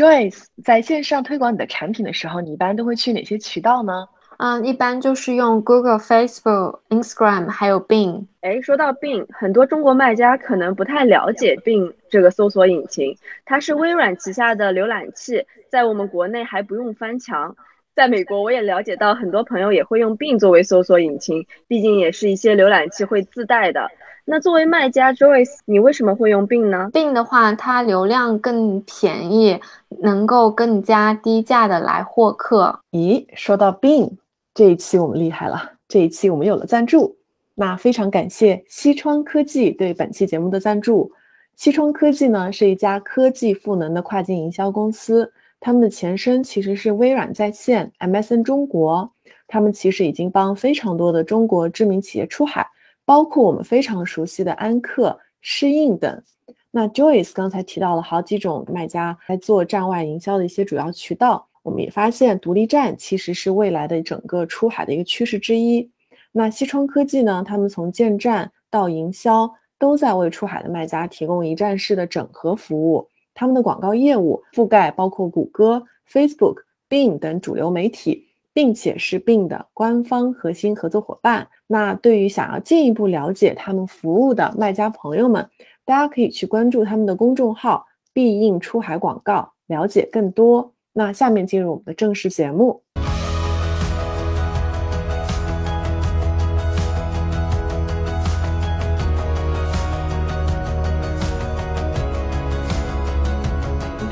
Joyce，在线上推广你的产品的时候，你一般都会去哪些渠道呢？嗯，一般就是用 Google、Facebook、Instagram，还有 Bing。哎，说到 Bing，很多中国卖家可能不太了解 Bing 这个搜索引擎，它是微软旗下的浏览器，在我们国内还不用翻墙。在美国，我也了解到很多朋友也会用 Bing 作为搜索引擎，毕竟也是一些浏览器会自带的。那作为卖家，Joyce，你为什么会用 Bing 呢？Bing 的话，它流量更便宜，能够更加低价的来获客。咦，说到 Bing，这一期我们厉害了，这一期我们有了赞助。那非常感谢西窗科技对本期节目的赞助。西窗科技呢是一家科技赋能的跨境营销公司，他们的前身其实是微软在线 MSN 中国，他们其实已经帮非常多的中国知名企业出海。包括我们非常熟悉的安克、适应等。那 Joyce 刚才提到了好几种卖家来做站外营销的一些主要渠道，我们也发现独立站其实是未来的整个出海的一个趋势之一。那西窗科技呢？他们从建站到营销都在为出海的卖家提供一站式的整合服务。他们的广告业务覆盖包括谷歌、Facebook、Bing 等主流媒体。并且是病的官方核心合作伙伴。那对于想要进一步了解他们服务的卖家朋友们，大家可以去关注他们的公众号“必应出海广告”，了解更多。那下面进入我们的正式节目。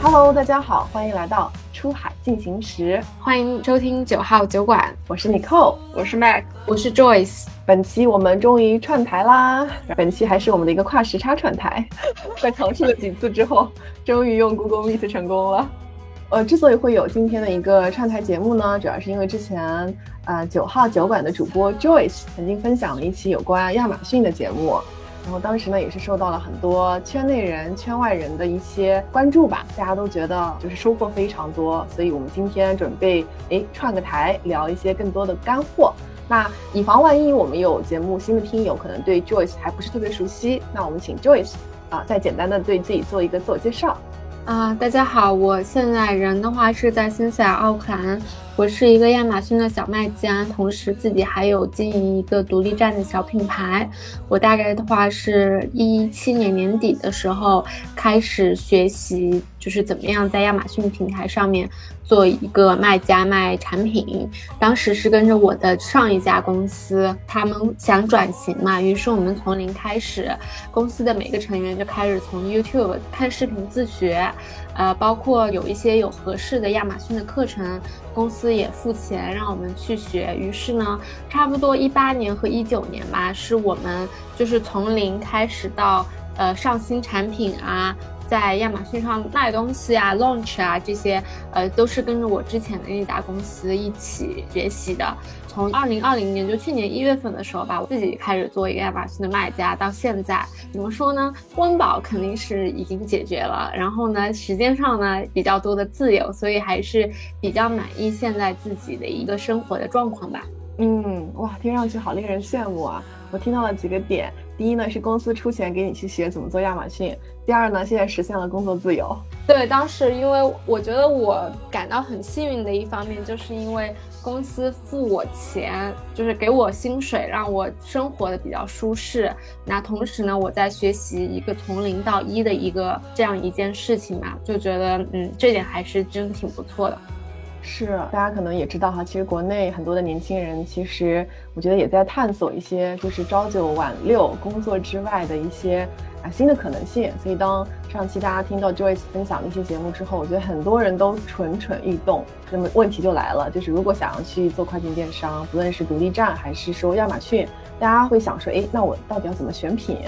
Hello，大家好，欢迎来到。出海进行时，欢迎收听九号酒馆。我是 Nicole，我是 Mac，我是 Joyce。本期我们终于串台啦！本期还是我们的一个跨时差串台，在尝试了几次之后，终于用 Google Meet 成功了。呃，之所以会有今天的一个串台节目呢，主要是因为之前呃九号酒馆的主播 Joyce 曾经分享了一期有关亚马逊的节目。然后当时呢，也是受到了很多圈内人、圈外人的一些关注吧，大家都觉得就是收获非常多，所以我们今天准备哎串个台，聊一些更多的干货。那以防万一，我们有节目新的听友可能对 Joyce 还不是特别熟悉，那我们请 Joyce 啊再简单的对自己做一个自我介绍。啊，大家好，我现在人的话是在新西兰奥克兰。我是一个亚马逊的小卖家，同时自己还有经营一个独立站的小品牌。我大概的话是一七年年底的时候开始学习，就是怎么样在亚马逊平台上面做一个卖家卖产品。当时是跟着我的上一家公司，他们想转型嘛，于是我们从零开始，公司的每个成员就开始从 YouTube 看视频自学。呃，包括有一些有合适的亚马逊的课程，公司也付钱让我们去学。于是呢，差不多一八年和一九年吧，是我们就是从零开始到呃上新产品啊。在亚马逊上卖东西啊，launch 啊这些，呃，都是跟着我之前的那家公司一起学习的。从二零二零年，就去年一月份的时候吧，我自己开始做一个亚马逊的卖家，到现在，怎么说呢？温饱肯定是已经解决了，然后呢，时间上呢比较多的自由，所以还是比较满意现在自己的一个生活的状况吧。嗯，哇，听上去好令人羡慕啊！我听到了几个点。第一呢是公司出钱给你去学怎么做亚马逊，第二呢现在实现了工作自由。对，当时因为我觉得我感到很幸运的一方面，就是因为公司付我钱，就是给我薪水，让我生活的比较舒适。那同时呢，我在学习一个从零到一的一个这样一件事情嘛，就觉得嗯，这点还是真挺不错的。是，大家可能也知道哈，其实国内很多的年轻人，其实我觉得也在探索一些就是朝九晚六工作之外的一些啊新的可能性。所以当上期大家听到 Joyce 分享的一些节目之后，我觉得很多人都蠢蠢欲动。那么问题就来了，就是如果想要去做跨境电商，不论是独立站还是说亚马逊，大家会想说，哎，那我到底要怎么选品？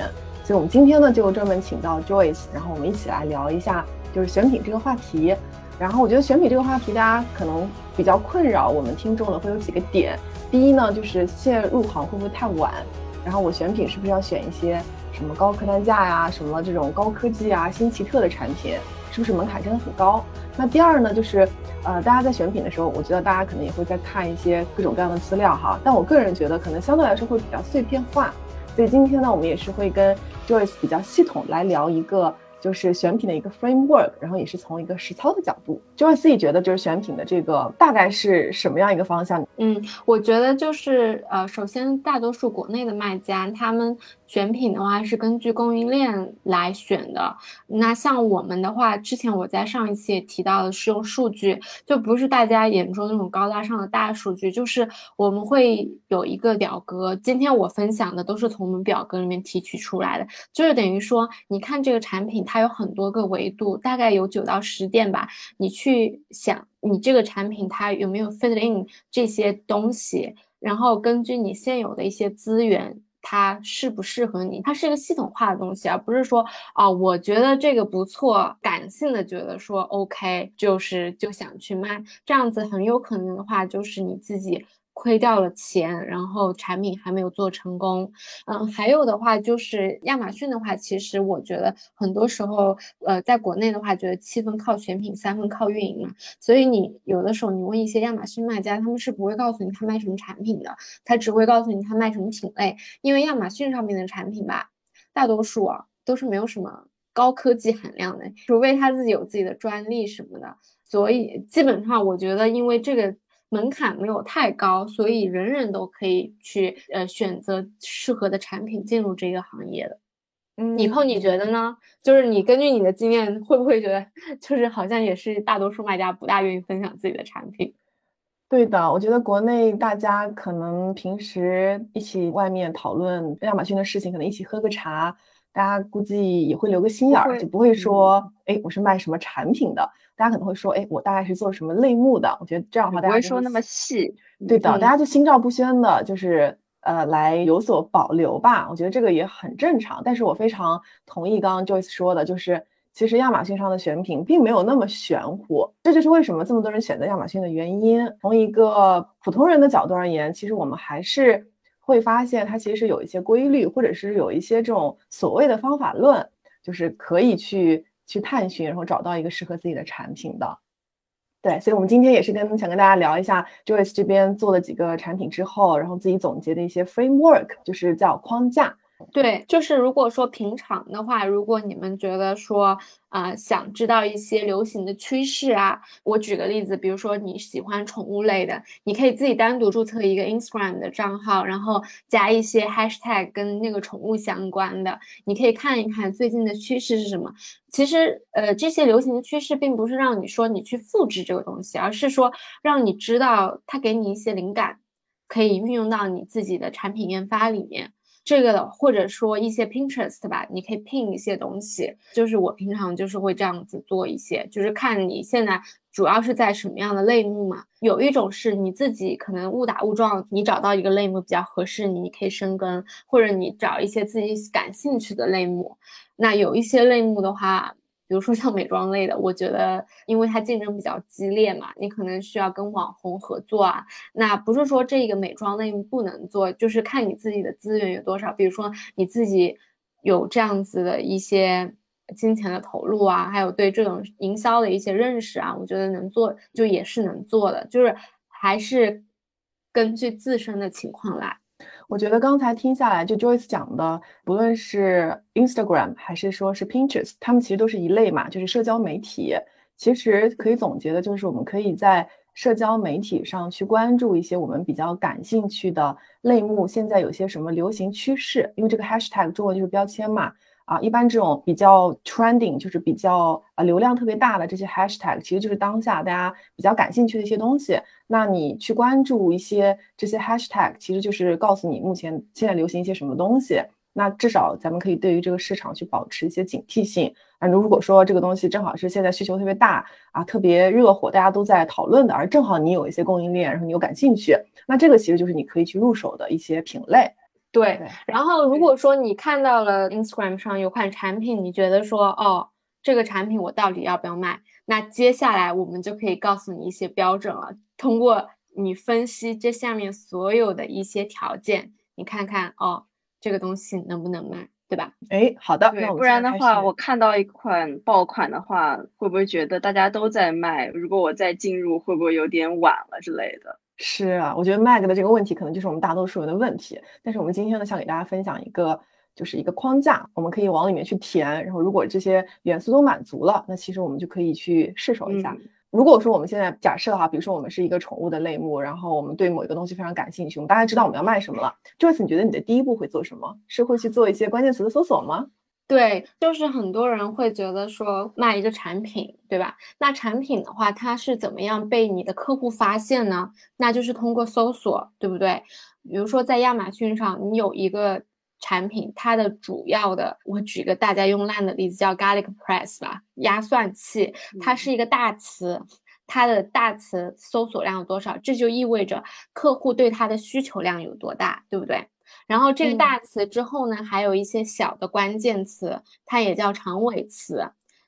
所以我们今天呢就专门请到 Joyce，然后我们一起来聊一下就是选品这个话题。然后我觉得选品这个话题，大家可能比较困扰我们听众的会有几个点。第一呢，就是现在入行会不会太晚？然后我选品是不是要选一些什么高客单价呀、什么这种高科技啊、新奇特的产品？是不是门槛真的很高？那第二呢，就是呃，大家在选品的时候，我觉得大家可能也会在看一些各种各样的资料哈。但我个人觉得，可能相对来说会比较碎片化。所以今天呢，我们也是会跟 Joyce 比较系统来聊一个。就是选品的一个 framework，然后也是从一个实操的角度，就是自己觉得就是选品的这个大概是什么样一个方向？嗯，我觉得就是呃，首先大多数国内的卖家他们。选品的话是根据供应链来选的。那像我们的话，之前我在上一期也提到的是用数据，就不是大家眼中那种高大上的大数据，就是我们会有一个表格。今天我分享的都是从我们表格里面提取出来的，就是等于说，你看这个产品它有很多个维度，大概有九到十点吧。你去想，你这个产品它有没有 fit in 这些东西，然后根据你现有的一些资源。它适不适合你？它是一个系统化的东西，而不是说啊，我觉得这个不错，感性的觉得说 OK，就是就想去卖，这样子很有可能的话，就是你自己。亏掉了钱，然后产品还没有做成功。嗯，还有的话就是亚马逊的话，其实我觉得很多时候，呃，在国内的话，觉得七分靠选品，三分靠运营嘛。所以你有的时候你问一些亚马逊卖家，他们是不会告诉你他卖什么产品的，他只会告诉你他卖什么品类。因为亚马逊上面的产品吧，大多数啊都是没有什么高科技含量的，除非他自己有自己的专利什么的。所以基本上我觉得，因为这个。门槛没有太高，所以人人都可以去呃选择适合的产品进入这个行业的。嗯，以后你觉得呢？就是你根据你的经验，会不会觉得 就是好像也是大多数卖家不大愿意分享自己的产品？对的，我觉得国内大家可能平时一起外面讨论亚马逊的事情，可能一起喝个茶。大家估计也会留个心眼儿，就不会说，哎，我是卖什么产品的。大家可能会说，哎，我大概是做什么类目的。我觉得这样的话，大家不会说那么细。对的，大家就心照不宣的，就是呃，来有所保留吧。我觉得这个也很正常。但是我非常同意刚刚 Joyce 说的，就是其实亚马逊上的选品并没有那么玄乎。这就是为什么这么多人选择亚马逊的原因。从一个普通人的角度而言，其实我们还是。会发现它其实有一些规律，或者是有一些这种所谓的方法论，就是可以去去探寻，然后找到一个适合自己的产品的。对，所以我们今天也是跟想跟大家聊一下，Joyce 这边做了几个产品之后，然后自己总结的一些 framework，就是叫框架。对，就是如果说平常的话，如果你们觉得说啊，想知道一些流行的趋势啊，我举个例子，比如说你喜欢宠物类的，你可以自己单独注册一个 Instagram 的账号，然后加一些 hashtag 跟那个宠物相关的，你可以看一看最近的趋势是什么。其实，呃，这些流行的趋势并不是让你说你去复制这个东西，而是说让你知道它给你一些灵感，可以运用到你自己的产品研发里面。这个的，或者说一些 Pinterest 吧，你可以 pin 一些东西。就是我平常就是会这样子做一些，就是看你现在主要是在什么样的类目嘛。有一种是你自己可能误打误撞，你找到一个类目比较合适你，你可以深耕，或者你找一些自己感兴趣的类目。那有一些类目的话。比如说像美妆类的，我觉得因为它竞争比较激烈嘛，你可能需要跟网红合作啊。那不是说这个美妆类不能做，就是看你自己的资源有多少。比如说你自己有这样子的一些金钱的投入啊，还有对这种营销的一些认识啊，我觉得能做就也是能做的，就是还是根据自身的情况来。我觉得刚才听下来，就 Joyce 讲的，不论是 Instagram 还是说是 Pinterest，他们其实都是一类嘛，就是社交媒体。其实可以总结的就是，我们可以在社交媒体上去关注一些我们比较感兴趣的类目。现在有些什么流行趋势？因为这个 Hashtag 中文就是标签嘛。啊，一般这种比较 trending，就是比较呃流量特别大的这些 hashtag，其实就是当下大家比较感兴趣的一些东西。那你去关注一些这些 hashtag，其实就是告诉你目前现在流行一些什么东西。那至少咱们可以对于这个市场去保持一些警惕性。啊，如果说这个东西正好是现在需求特别大啊，特别热火，大家都在讨论的，而正好你有一些供应链，然后你又感兴趣，那这个其实就是你可以去入手的一些品类。对，然后如果说你看到了 Instagram 上有款产品，你觉得说哦，这个产品我到底要不要卖？那接下来我们就可以告诉你一些标准了。通过你分析这下面所有的一些条件，你看看哦，这个东西能不能卖，对吧？哎，好的，那不然的话，我看到一款爆款的话，会不会觉得大家都在卖？如果我再进入，会不会有点晚了之类的？是啊，我觉得 Mag 的这个问题可能就是我们大多数人的问题。但是我们今天呢，想给大家分享一个就是一个框架，我们可以往里面去填。然后如果这些元素都满足了，那其实我们就可以去试手一下。如果说我们现在假设哈，比如说我们是一个宠物的类目，然后我们对某一个东西非常感兴趣，我们大概知道我们要卖什么了。Joyce，你觉得你的第一步会做什么？是会去做一些关键词的搜索吗？对，就是很多人会觉得说卖一个产品，对吧？那产品的话，它是怎么样被你的客户发现呢？那就是通过搜索，对不对？比如说在亚马逊上，你有一个产品，它的主要的，我举个大家用烂的例子，叫 Garlic Press 吧，压蒜器，它是一个大词，它的大词搜索量有多少？这就意味着客户对它的需求量有多大，对不对？然后这个大词之后呢，还有一些小的关键词，它也叫长尾词。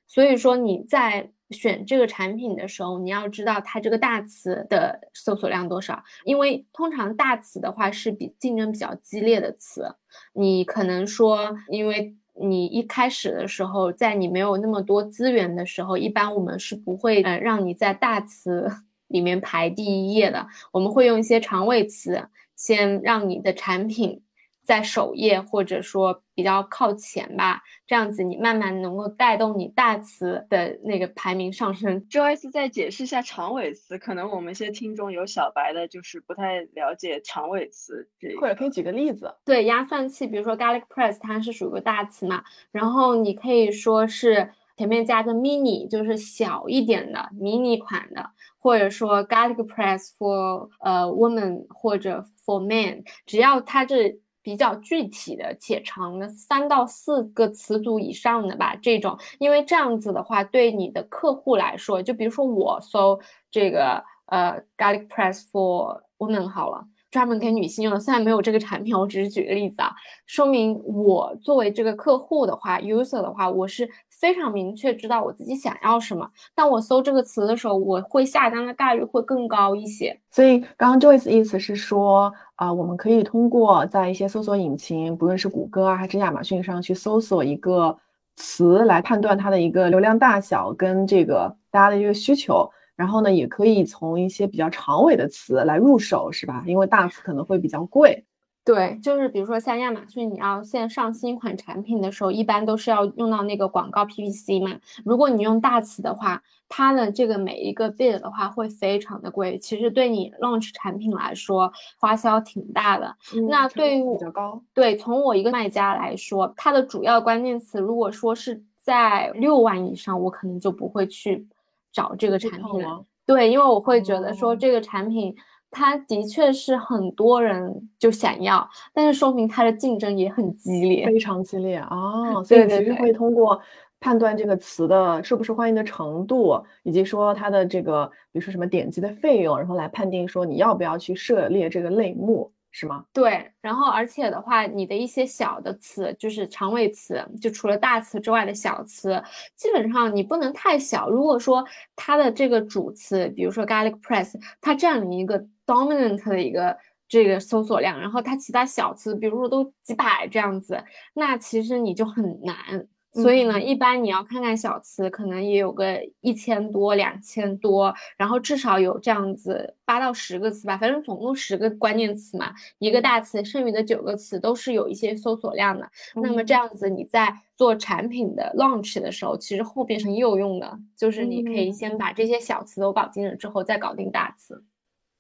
所以说你在选这个产品的时候，你要知道它这个大词的搜索量多少，因为通常大词的话是比竞争比较激烈的词。你可能说，因为你一开始的时候，在你没有那么多资源的时候，一般我们是不会呃让你在大词里面排第一页的，我们会用一些长尾词。先让你的产品在首页，或者说比较靠前吧，这样子你慢慢能够带动你大词的那个排名上升。Joyce 再解释一下长尾词，可能我们一些听众有小白的，就是不太了解长尾词，或者可以举个例子。对，压蒜器，比如说 Garlic Press，它是属于个大词嘛，然后你可以说是前面加个 mini，就是小一点的迷你款的。或者说 garlic press for 呃 woman 或者 for man，只要它是比较具体的且长的三到四个词组以上的吧，这种，因为这样子的话，对你的客户来说，就比如说我搜这个呃 garlic press for woman 好了。专门给女性用的，虽然没有这个产品，我只是举个例子啊，说明我作为这个客户的话，user 的话，我是非常明确知道我自己想要什么。当我搜这个词的时候，我会下单的概率会更高一些。所以刚刚 Joyce 意思是说啊，我们可以通过在一些搜索引擎，不论是谷歌啊还是亚马逊上去搜索一个词，来判断它的一个流量大小跟这个大家的一个需求。然后呢，也可以从一些比较长尾的词来入手，是吧？因为大词可能会比较贵。对，就是比如说像亚马逊，你要现上新款产品的时候，一般都是要用到那个广告 PPC 嘛。如果你用大词的话，它的这个每一个 bid 的话会非常的贵。其实对你 launch 产品来说，花销挺大的。那对于比较高。对，从我一个卖家来说，它的主要关键词如果说是在六万以上，我可能就不会去。找这个产品了，对，因为我会觉得说这个产品，它的确是很多人就想要，但是说明它的竞争也很激烈，非常激烈 啊。所以其实会通过判断这个词的受不受欢迎的程度，以及说它的这个，比如说什么点击的费用，然后来判定说你要不要去涉猎这个类目。是吗？对，然后而且的话，你的一些小的词，就是长尾词，就除了大词之外的小词，基本上你不能太小。如果说它的这个主词，比如说 garlic press，它占领一个 dominant 的一个这个搜索量，然后它其他小词，比如说都几百这样子，那其实你就很难。所以呢，一般你要看看小词，可能也有个一千多、两千多，然后至少有这样子八到十个词吧，反正总共十个关键词嘛，一个大词，剩余的九个词都是有一些搜索量的。那么这样子你在做产品的 launch 的时候，其实后边很有用的，就是你可以先把这些小词都搞定了之后，再搞定大词。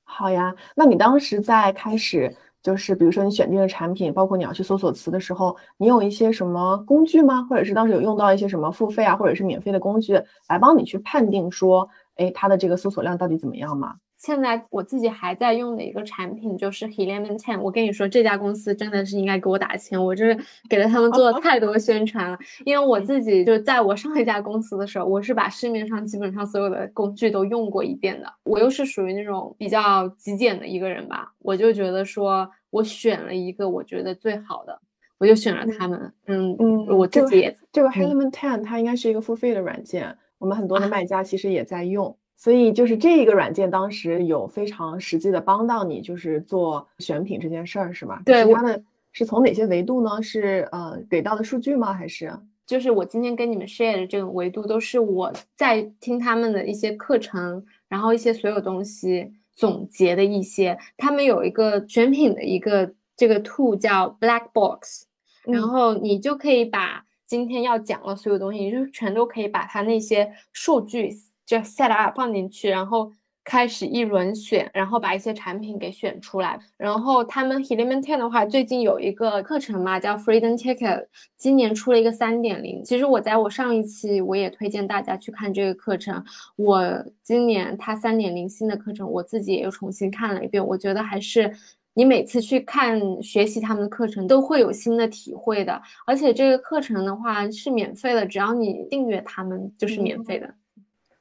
好呀，那你当时在开始。就是比如说你选定的产品，包括你要去搜索词的时候，你有一些什么工具吗？或者是当时有用到一些什么付费啊，或者是免费的工具来帮你去判定说，哎，它的这个搜索量到底怎么样吗？现在我自己还在用的一个产品就是 Helium Ten。我跟你说，这家公司真的是应该给我打钱，我就是给了他们做了太多宣传了。因为我自己就在我上一家公司的时候，我是把市面上基本上所有的工具都用过一遍的。我又是属于那种比较极简的一个人吧，我就觉得说我选了一个我觉得最好的，我就选了他们。嗯嗯，我自己这个 Helium Ten 它应该是一个付费的软件，我们很多的卖家其实也在用。所以就是这一个软件，当时有非常实际的帮到你，就是做选品这件事儿，是吗？对，它的是从哪些维度呢？是呃给到的数据吗？还是就是我今天跟你们 share 的这个维度，都是我在听他们的一些课程，然后一些所有东西总结的一些。他们有一个选品的一个这个 tool 叫 Black Box，然后你就可以把今天要讲的所有东西，就全都可以把它那些数据就 set up 放进去，然后。开始一轮选，然后把一些产品给选出来。然后他们 Helium Ten 的话，最近有一个课程嘛，叫 Freedom Ticket，今年出了一个三点零。其实我在我上一期我也推荐大家去看这个课程。我今年它三点零新的课程，我自己也又重新看了一遍。我觉得还是你每次去看学习他们的课程，都会有新的体会的。而且这个课程的话是免费的，只要你订阅他们就是免费的。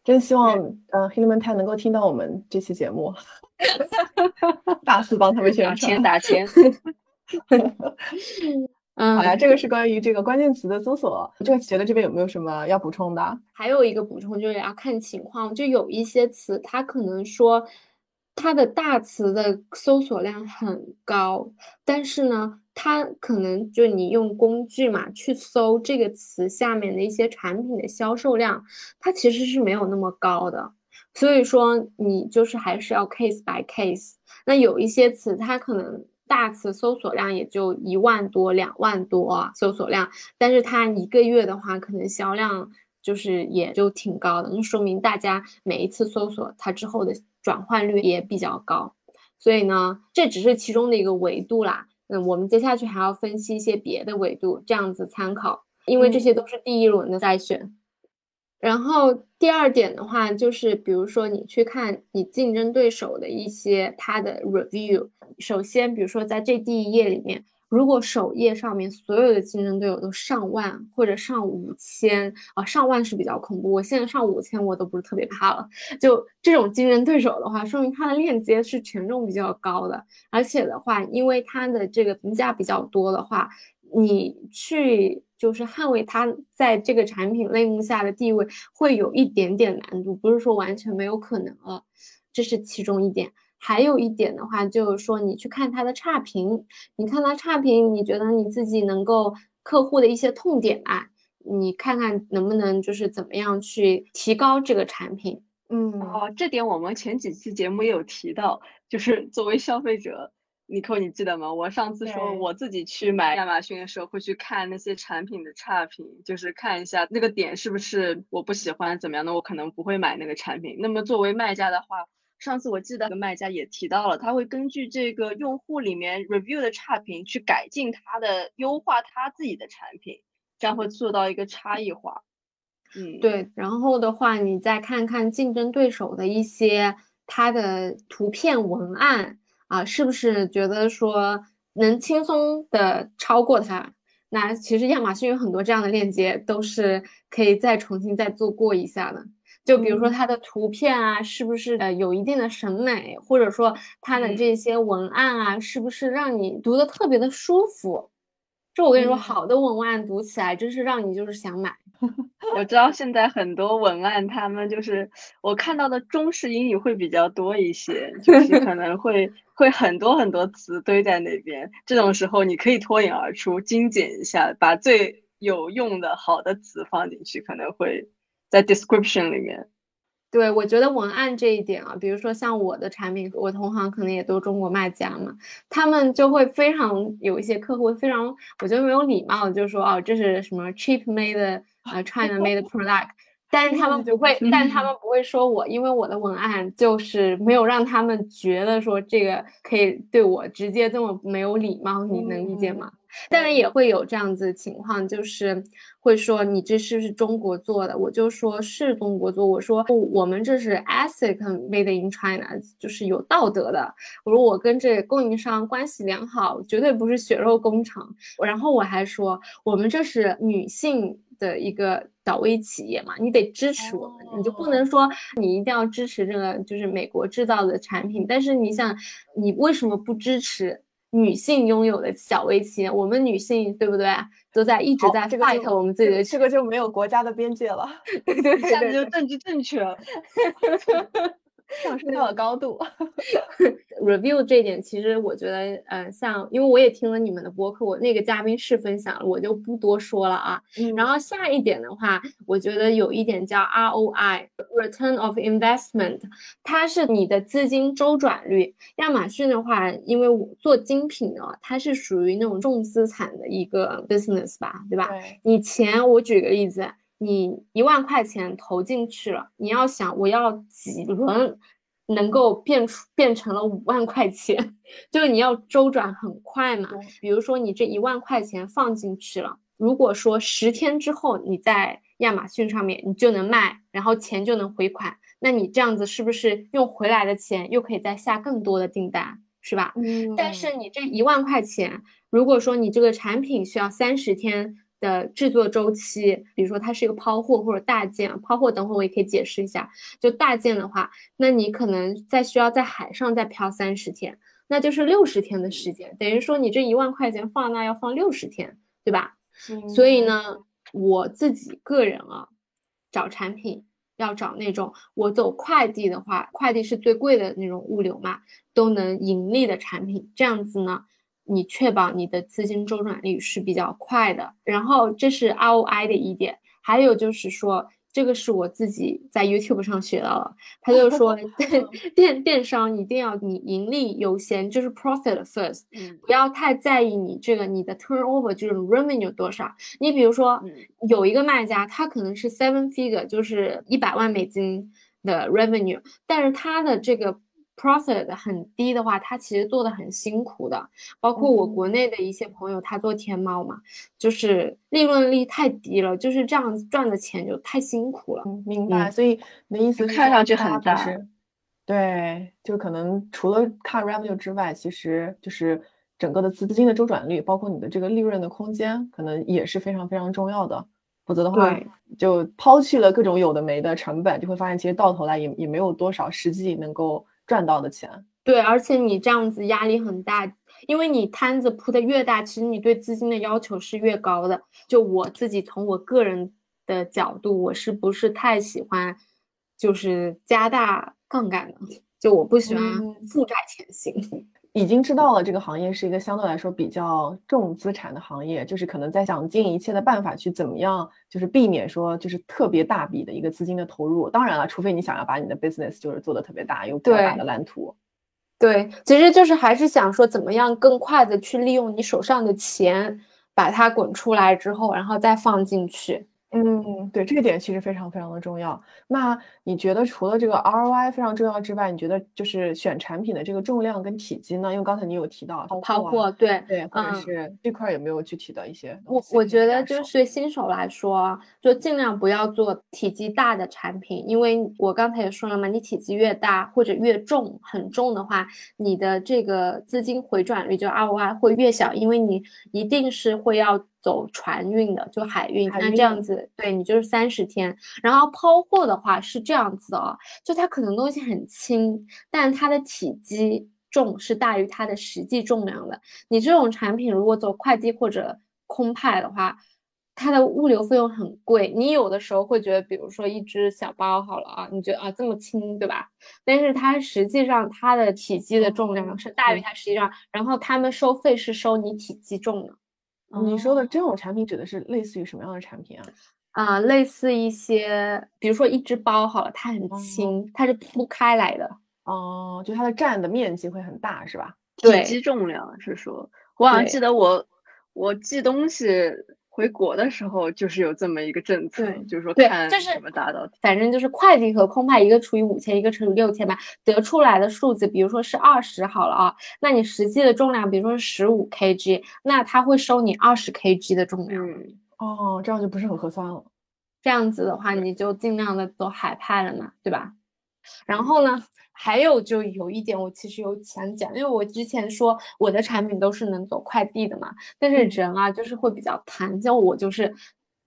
真希望，呃 h i l m a n t 能够听到我们这期节目，大肆帮他们宣传，打钱，打钱。嗯，好呀，这个是关于这个关键词的搜索。这个觉得这边有没有什么要补充的？还有一个补充就是要看情况，就有一些词，它可能说它的大词的搜索量很高，但是呢。它可能就你用工具嘛去搜这个词下面的一些产品的销售量，它其实是没有那么高的，所以说你就是还是要 case by case。那有一些词它可能大词搜索量也就一万多、两万多搜索量，但是它一个月的话可能销量就是也就挺高的，那说明大家每一次搜索它之后的转换率也比较高。所以呢，这只是其中的一个维度啦。嗯，我们接下去还要分析一些别的维度，这样子参考，因为这些都是第一轮的筛选。然后第二点的话，就是比如说你去看你竞争对手的一些他的 review，首先比如说在这第一页里面。如果首页上面所有的竞争对手都上万或者上五千啊，上万是比较恐怖。我现在上五千我都不是特别怕了。就这种竞争对手的话，说明它的链接是权重比较高的，而且的话，因为它的这个评价比较多的话，你去就是捍卫它在这个产品类目下的地位会有一点点难度，不是说完全没有可能了，这是其中一点。还有一点的话，就是说你去看它的差评，你看它差评，你觉得你自己能够客户的一些痛点啊，你看看能不能就是怎么样去提高这个产品。嗯，哦，这点我们前几期节目也有提到，就是作为消费者，尼克，你记得吗？我上次说我自己去买亚马逊的时候，会去看那些产品的差评，就是看一下那个点是不是我不喜欢怎么样的，我可能不会买那个产品。那么作为卖家的话，上次我记得个卖家也提到了，他会根据这个用户里面 review 的差评去改进他的优化他自己的产品，这样会做到一个差异化。嗯，对。然后的话，你再看看竞争对手的一些他的图片文案啊，是不是觉得说能轻松的超过他？那其实亚马逊有很多这样的链接，都是可以再重新再做过一下的。就比如说它的图片啊，是不是呃有一定的审美，或者说它的这些文案啊，是不是让你读的特别的舒服？这我跟你说，好的文案读起来真是让你就是想买。我知道现在很多文案，他们就是我看到的中式英语会比较多一些，就是可能会 会很多很多词堆在那边。这种时候你可以脱颖而出，精简一下，把最有用的好的词放进去，可能会。在 description 里面，对我觉得文案这一点啊，比如说像我的产品，我同行可能也都中国卖家嘛，他们就会非常有一些客户非常，我觉得没有礼貌的就说哦，这是什么 cheap made 呃 China made product，但是他们不会，但他们不会说我，因为我的文案就是没有让他们觉得说这个可以对我直接这么没有礼貌，你能理解吗？当然也会有这样子的情况，就是会说你这是不是中国做的？我就说是中国做。我说我们这是 ethic made in China，就是有道德的。我说我跟这供应商关系良好，绝对不是血肉工厂。然后我还说我们这是女性的一个导微企业嘛，你得支持我们，你就不能说你一定要支持这个就是美国制造的产品。但是你想，你为什么不支持？女性拥有的小微企业，我们女性对不对？都在一直在 fight 我们自己的，这个就没有国家的边界了，对对对，一下子就政治正确了，上升到了高度。review 这一点，其实我觉得，呃，像因为我也听了你们的播客，我那个嘉宾是分享了，我就不多说了啊。然后下一点的话，我觉得有一点叫 ROI（Return of Investment），它是你的资金周转率。亚马逊的话，因为我做精品呢，它是属于那种重资产的一个 business 吧，对吧？对，你钱，我举个例子，你一万块钱投进去了，你要想我要几轮能够变出变成了五万块钱，就是你要周转很快嘛。比如说你这一万块钱放进去了，如果说十天之后你在亚马逊上面你就能卖，然后钱就能回款，那你这样子是不是用回来的钱又可以再下更多的订单，是吧？嗯但是你这一万块钱，如果说你这个产品需要三十天的制作周期，比如说它是一个抛货或者大件，抛货等会我也可以解释一下。就大件的话，那你可能在需要在海上再漂三十天，那就是六十天的时间，等于说你这一万块钱放那要放六十天，对吧？所以呢，我自己个人啊，找产品要找那种我走快递的话，快递是最贵的那种物流嘛，都能盈利的产品，这样子呢，你确保你的资金周转率是比较快的。然后这是 ROI 的一点，还有就是说。这个是我自己在 YouTube 上学到了，他就说 电电商一定要你盈利优先，就是 profit first，嗯不要太在意你这个你的 turnover 就是 revenue 多少。你比如说嗯有一个卖家，他可能是 seven figure，就是一百万美金的 revenue，但是他的这个 profit 很低的话，他其实做的很辛苦的。包括我国内的一些朋友，他做天猫嘛，就是利润率太低了，就是这样子赚的钱就太辛苦了。嗯，明白。嗯所以你的意思看上去很大对，就可能除了看 revenue 之外，其实就是整个的资金的周转率，包括你的这个利润的空间，可能也是非常非常重要的。否则的话，就抛弃了各种有的没的成本，就会发现其实到头来也也没有多少实际能够赚到的钱。对，而且你这样子压力很大，因为你摊子铺的越大，其实你对资金的要求是越高的。就我自己从我个人的角度，我是不是太喜欢就是加大杠杆的？就我不喜欢嗯负债前行。已经知道了这个行业是一个相对来说比较重资产的行业，就是可能在想尽一切的办法去怎么样，就是避免说就是特别大笔的一个资金的投入。当然了，除非你想要把你的 business 就是做的特别大，有比较大的蓝图。对，其实就是还是想说，怎么样更快的去利用你手上的钱，把它滚出来之后，然后再放进去。嗯，对，这个点其实非常非常的重要。那你觉得除了这个 ROI 非常重要之外，你觉得就是选产品的这个重量跟体积呢？因为刚才你有提到抛货对，对，或者嗯是这块儿有没有具体的一些东我我觉得就是新手来说，就尽量不要做体积大的产品，因为我刚才也说了嘛，你体积越大或者越重，很重的话，你的这个资金回转率就 ROI 会越小，因为你一定是会要走船运的，就海运。海那这样子，对你就是三十天。然后抛货的话是这样子的哦，就它可能东西很轻，但它的体积重是大于它的实际重量的。你这种产品如果走快递或者空派的话，它的物流费用很贵。你有的时候会觉得，比如说一只小包好了啊，你觉得啊这么轻，对吧？但是它实际上它的体积的重量是大于它实际上，然后他们收费是收你体积重的。你说的这种产品指的是类似于什么样的产品啊？啊、类似一些，比如说一只包好了，它很哦轻，它是铺开来的。哦，就它的占的面积会很大，是吧？对体积重量是说，我好像记得我我寄东西回国的时候，就是有这么一个政策，就是说对看就是什么达到反正就是快递和空派，一个除以五千，一个乘以六千吧，得出来的数字，比如说是二十好了啊，那你实际的重量，比如说是十五 kg，那他会收你二十 kg 的重量。嗯，哦，这样就不是很合算了。这样子的话，你就尽量的走海派了嘛，对吧？然后呢，还有就有一点，我其实有想讲，因为我之前说我的产品都是能走快递的嘛，但是嗯。人啊，就是会比较贪，像我就是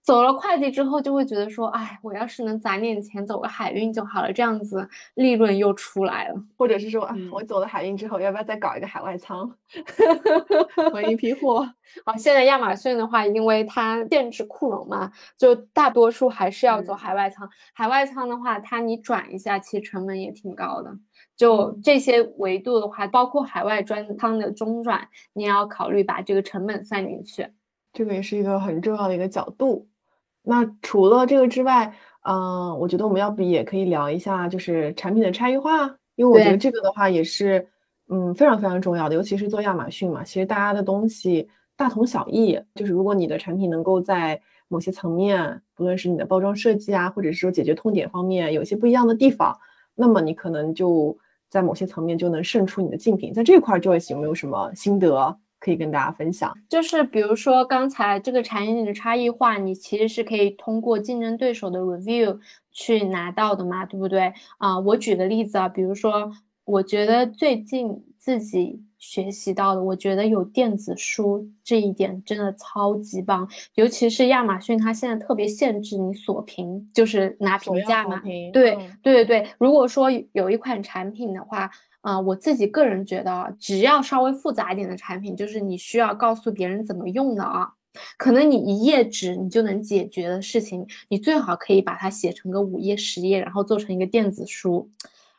走了快递之后，就会觉得说，哎，我要是能攒点钱，走个海运就好了，这样子利润又出来了。或者是说，我走了海运之后，要不要再搞一个海外仓，囤一批 货？啊，现在亚马逊的话，因为它限制库容嘛，就大多数还是要走海外仓。海外仓的话，它你转一下，其实成本也挺高的。就这些维度的话，包括海外专仓的中转，你也要考虑把这个成本算进去。这个也是一个很重要的一个角度。那除了这个之外，嗯，我觉得我们要不也可以聊一下，就是产品的差异化，因为我觉得这个的话也是，嗯，非常非常重要的，尤其是做亚马逊嘛，其实大家的东西大同小异，就是如果你的产品能够在某些层面，不论是你的包装设计啊，或者是说解决痛点方面有一些不一样的地方，那么你可能就在某些层面就能胜出你的竞品。在这块，Joyce 有没有什么心得？可以跟大家分享，就是比如说刚才这个产品的差异化，你其实是可以通过竞争对手的 review 去拿到的嘛，对不对啊？我举个例子啊，比如说，我觉得最近自己学习到的，我觉得有电子书这一点真的超级棒，尤其是亚马逊，它现在特别限制你锁屏，就是拿评价嘛。对对对对，如果说有一款产品的话。啊，我自己个人觉得啊，只要稍微复杂一点的产品，就是你需要告诉别人怎么用的啊，可能你一页纸你就能解决的事情，你最好可以把它写成个五页十页，然后做成一个电子书，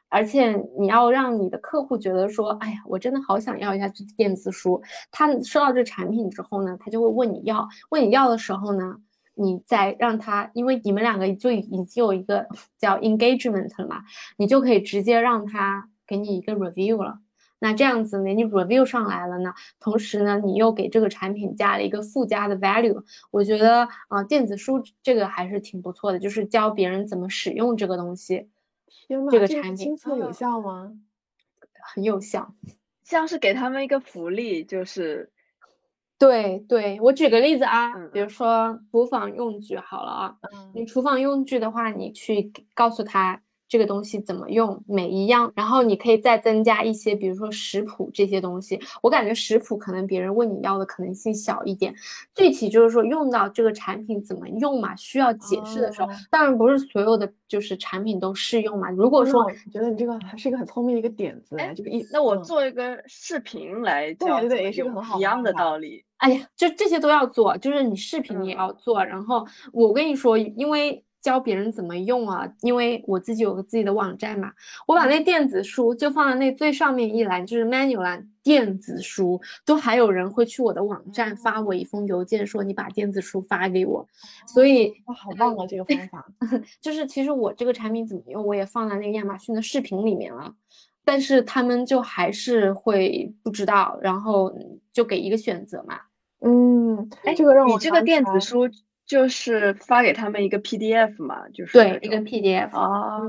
而且你要让你的客户觉得说，哎呀，我真的好想要一下这电子书。他收到这产品之后呢，他就会问你要，问你要的时候呢，你再让他，因为你们两个就已经有一个叫 engagement 了嘛，你就可以直接让他。给你一个 review 了，那这样子呢，你 review 上来了呢，同时呢，你又给这个产品加了一个附加的 value，我觉得啊，电子书这个还是挺不错的，就是教别人怎么使用这个东西。这个产品亲测有效吗？很有效，像是给他们一个福利，就是对对，我举个例子啊，比如说厨房用具好了啊，你厨房用具的话，你去告诉他。这个东西怎么用，每一样，然后你可以再增加一些，比如说食谱这些东西。我感觉食谱可能别人问你要的可能性小一点，具体就是说用到这个产品怎么用嘛，需要解释的时候，当然不是所有的就是产品都适用嘛。如果说觉得你这个还是一个很聪明的一个点子，就是一那我做一个视频来教，对对，也是个很好一样的道理。哎呀，就这些都要做，就是你视频你也要做，然后我跟你说，因为。教别人怎么用啊？因为我自己有个自己的网站嘛，我把那电子书就放在那最上面一栏，就是 menu 栏，电子书都还有人会去我的网站发我一封邮件，说你把电子书发给我。所以哇，好棒啊，这个方法。就是其实我这个产品怎么用，我也放在那个亚马逊的视频里面了，但是他们就还是会不知道，然后就给一个选择嘛。嗯，哎，这个让我你这个电子书。就是发给他们一个 PDF 嘛，就是对一个 PDF 啊。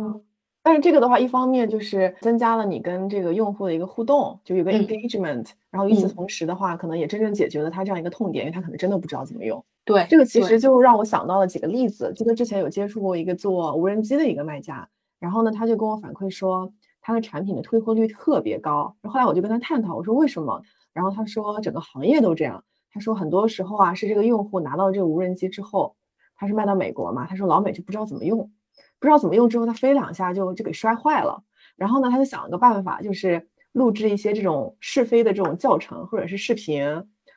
但是这个的话，一方面就是增加了你跟这个用户的一个互动，就有个 engagement。然后与此同时的话，可能也真正解决了他这样一个痛点，因为他可能真的不知道怎么用。对，这个其实就让我想到了几个例子。记得之前有接触过一个做无人机的一个卖家，然后呢，他就跟我反馈说，他的产品的退货率特别高。后来我就跟他探讨，我说为什么？然后他说整个行业都这样。他说，很多时候啊，是这个用户拿到这个无人机之后，他是卖到美国嘛，他说老美就不知道怎么用，不知道怎么用之后，他飞两下就就给摔坏了。然后呢，他就想了个办法，就是录制一些这种试飞的这种教程或者是视频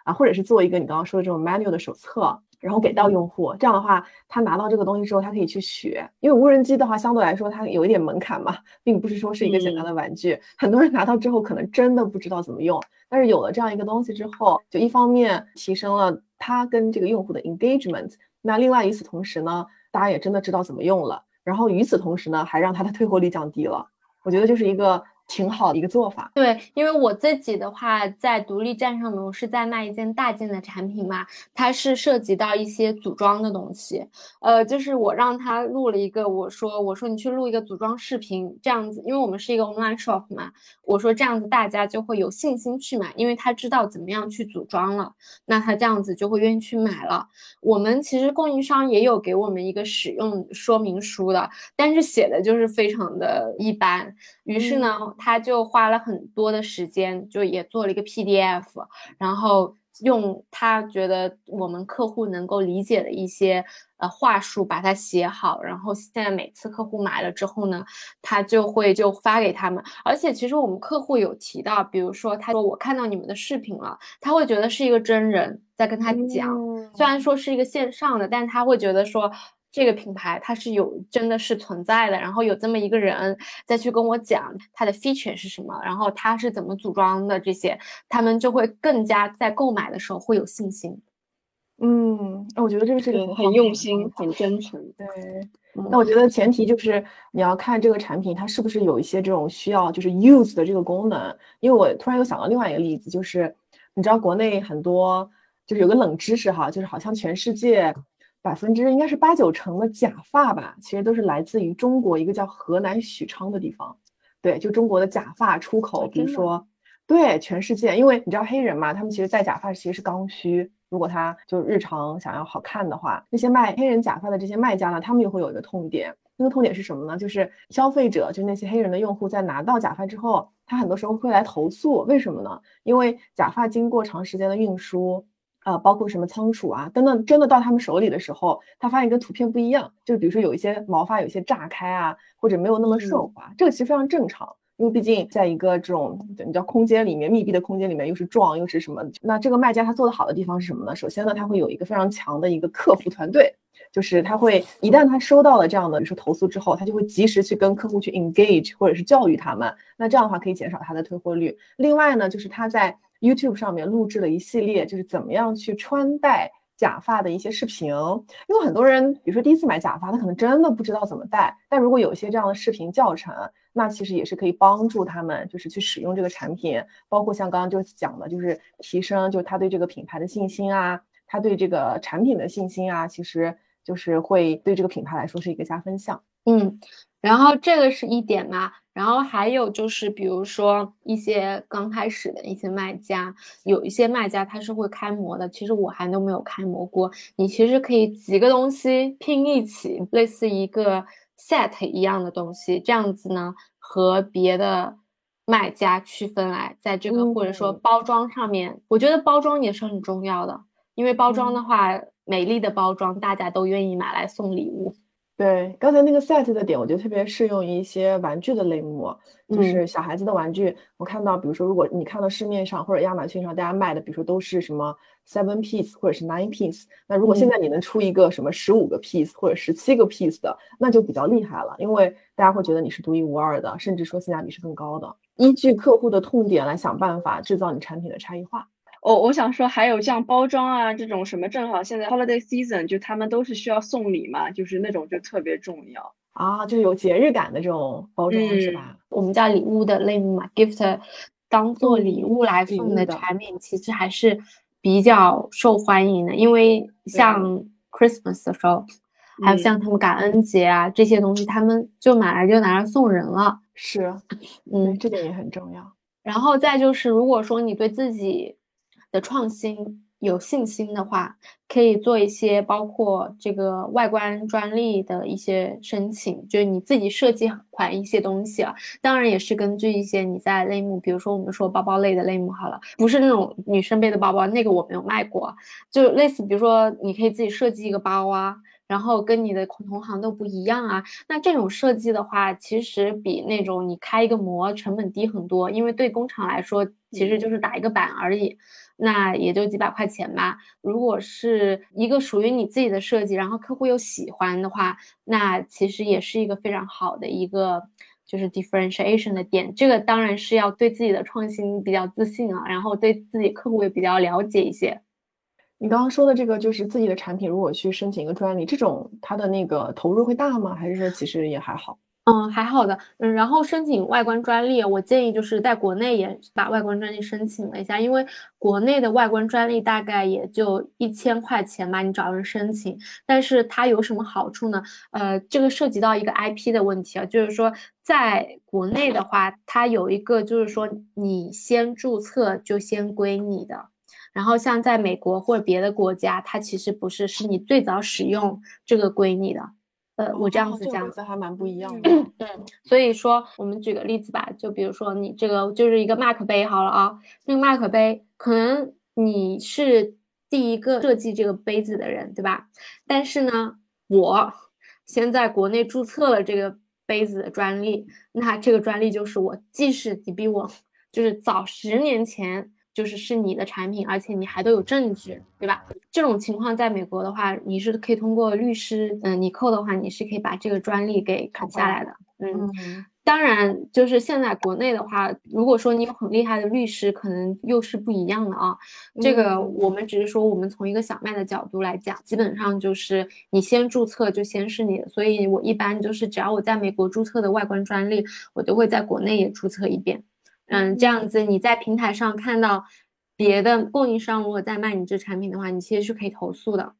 啊，或者是做一个你刚刚说的这种 manual 的手册。然后给到用户，这样的话，他拿到这个东西之后，他可以去学。因为无人机的话，相对来说它有一点门槛嘛，并不是说是一个简单的玩具。很多人拿到之后，可能真的不知道怎么用。但是有了这样一个东西之后，就一方面提升了他跟这个用户的 engagement，那另外与此同时呢，大家也真的知道怎么用了。然后与此同时呢，还让他的退货率降低了。我觉得就是一个。挺好的一个做法，对，因为我自己的话，在独立站上呢，我是在卖一件大件的产品嘛，它是涉及到一些组装的东西，呃，就是我让他录了一个，我说我说你去录一个组装视频，这样子，因为我们是一个 online shop 嘛，我说这样子大家就会有信心去买，因为他知道怎么样去组装了，那他这样子就会愿意去买了。我们其实供应商也有给我们一个使用说明书的，但是写的就是非常的一般，于是呢。他就花了很多的时间，就也做了一个 PDF，然后用他觉得我们客户能够理解的一些呃话术把它写好，然后现在每次客户买了之后呢，他就会就发给他们。而且其实我们客户有提到，比如说他说我看到你们的视频了，他会觉得是一个真人在跟他讲，虽然说是一个线上的，但他会觉得说。这个品牌它是有真的是存在的，然后有这么一个人再去跟我讲它的 feature 是什么，然后它是怎么组装的这些，他们就会更加在购买的时候会有信心。嗯，那我觉得这个是个很用心、很真诚。对，那我觉得前提就是你要看这个产品它是不是有一些这种需要就是 use 的这个功能。因为我突然又想到另外一个例子，就是你知道国内很多就是有个冷知识哈，就是好像全世界。百分之应该是八九成的假发吧，其实都是来自于中国一个叫河南许昌的地方。对，就中国的假发出口，比如说，对全世界，因为你知道黑人嘛，他们其实戴假发其实是刚需。如果他就日常想要好看的话，那些卖黑人假发的这些卖家呢，他们也会有一个痛点。那个痛点是什么呢？就是消费者，就那些黑人的用户在拿到假发之后，他很多时候会来投诉，为什么呢？因为假发经过长时间的运输。呃，包括什么仓储啊等等，真的到他们手里的时候，他发现跟图片不一样，就是比如说有一些毛发有些炸开啊，或者没有那么顺滑，这个其实非常正常，因为毕竟在一个这种你叫空间里面，密闭的空间里面又是撞又是什么，那这个卖家他做的好的地方是什么呢？首先呢，他会有一个非常强的一个客服团队，就是他会一旦他收到了这样的比如说投诉之后，他就会及时去跟客户去 engage 或者是教育他们，那这样的话可以减少他的退货率。另外呢，就是他在 YouTube 上面录制了一系列，就是怎么样去穿戴假发的一些视频。因为很多人，比如说第一次买假发，他可能真的不知道怎么戴。但如果有一些这样的视频教程，那其实也是可以帮助他们，就是去使用这个产品。包括像刚刚就讲的，就是提升，就是他对这个品牌的信心啊，他对这个产品的信心啊，其实就是会对这个品牌来说是一个加分项。嗯。然后这个是一点嘛，然后还有就是，比如说一些刚开始的一些卖家，有一些卖家他是会开模的，其实我还都没有开模过。你其实可以几个东西拼一起，类似一个 set 一样的东西，这样子呢和别的卖家区分来，在这个或者说包装上面，我觉得包装也是很重要的，因为包装的话，美丽的包装大家都愿意买来送礼物。对，刚才那个 set 的点，我觉得特别适用于一些玩具的类目，就是小孩子的玩具。我看到，比如说，如果你看到市面上或者亚马逊上大家卖的，比如说都是什么 seven piece 或者是 nine piece，那如果现在你能出一个什么十五个 piece 或者十七个 piece 的，那就比较厉害了，因为大家会觉得你是独一无二的，甚至说性价比是更高的。依据客户的痛点来想办法制造你产品的差异化。我我想说，还有像包装啊这种什么，正好现在 holiday season 就他们都是需要送礼嘛，就是那种就特别重要啊，就有节日感的这种包装是吧？我们叫礼物的类目嘛，gift 当做礼物来送的产品，其实还是比较受欢迎的，因为像 Christmas 的时候，还有像他们感恩节啊这些东西，他们就买来就拿来送人了。是，嗯，这点也很重要。然后再就是，如果说你对自己的创新有信心的话，可以做一些包括这个外观专利的一些申请，就是你自己设计款一些东西啊。当然也是根据一些你在类目，比如说我们说包包类的类目好了，不是那种女生背的包包，那个我没有卖过，就类似比如说你可以自己设计一个包啊，然后跟你的同行都不一样啊。那这种设计的话，其实比那种你开一个模成本低很多，因为对工厂来说，其实就是打一个板而已。那也就几百块钱吧。如果是一个属于你自己的设计，然后客户又喜欢的话，那其实也是一个非常好的一个就是 differentiation 的点。这个当然是要对自己的创新比较自信啊，然后对自己客户也比较了解一些。你刚刚说的这个就是自己的产品，如果去申请一个专利，这种它的那个投入会大吗？还是说其实也还好？嗯，还好的。嗯，然后申请外观专利，我建议就是在国内也把外观专利申请了一下，因为国内的外观专利大概也就一千块钱吧，你找人申请。但是它有什么好处呢？呃，这个涉及到一个 IP 的问题啊，就是说在国内的话，它有一个就是说你先注册就先归你的，然后像在美国或者别的国家，它其实不是，是你最早使用这个归你的。呃，我这样子讲，还蛮不一样的。对，所以说我们举个例子吧，就比如说你这个就是一个 Mac 杯好了啊，那个 Mac 杯可能你是第一个设计这个杯子的人，对吧？但是呢，我先在国内注册了这个杯子的专利，那这个专利就是我，即使你比我就是早十年前。就是是你的产品，而且你还都有证据，对吧？这种情况在美国的话，你是可以通过律师，嗯，你扣的话，你是可以把这个专利给砍下来的。嗯，当然，就是现在国内的话，如果说你有很厉害的律师，可能又是不一样的啊。这个我们只是说，我们从一个小麦的角度来讲，基本上就是你先注册就先是你的，所以我一般就是只要我在美国注册的外观专利，我都会在国内也注册一遍。嗯，这样子你在平台上看到别的供应商如果在卖你这产品的话，你其实是可以投诉的。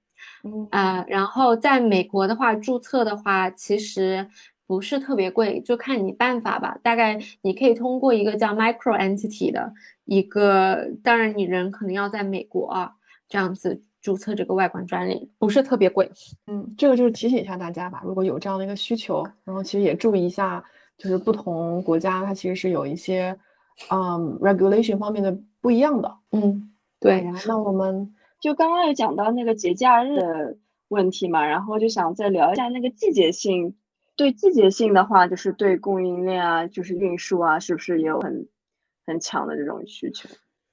嗯，呃，然后在美国的话，注册的话其实不是特别贵，就看你办法吧。大概你可以通过一个叫 Micro Entity 的一个，当然你人可能要在美国啊，这样子注册这个外观专利不是特别贵。嗯，这个就是提醒一下大家吧，如果有这样的一个需求，然后其实也注意一下，就是不同国家它其实是有一些。嗯，regulation 方面的不一样的，嗯，对。那我们就刚刚有讲到那个节假日的问题嘛，然后就想再聊一下那个季节性。对季节性的话，就是对供应链啊，就是运输啊，是不是也有很很强的这种需求？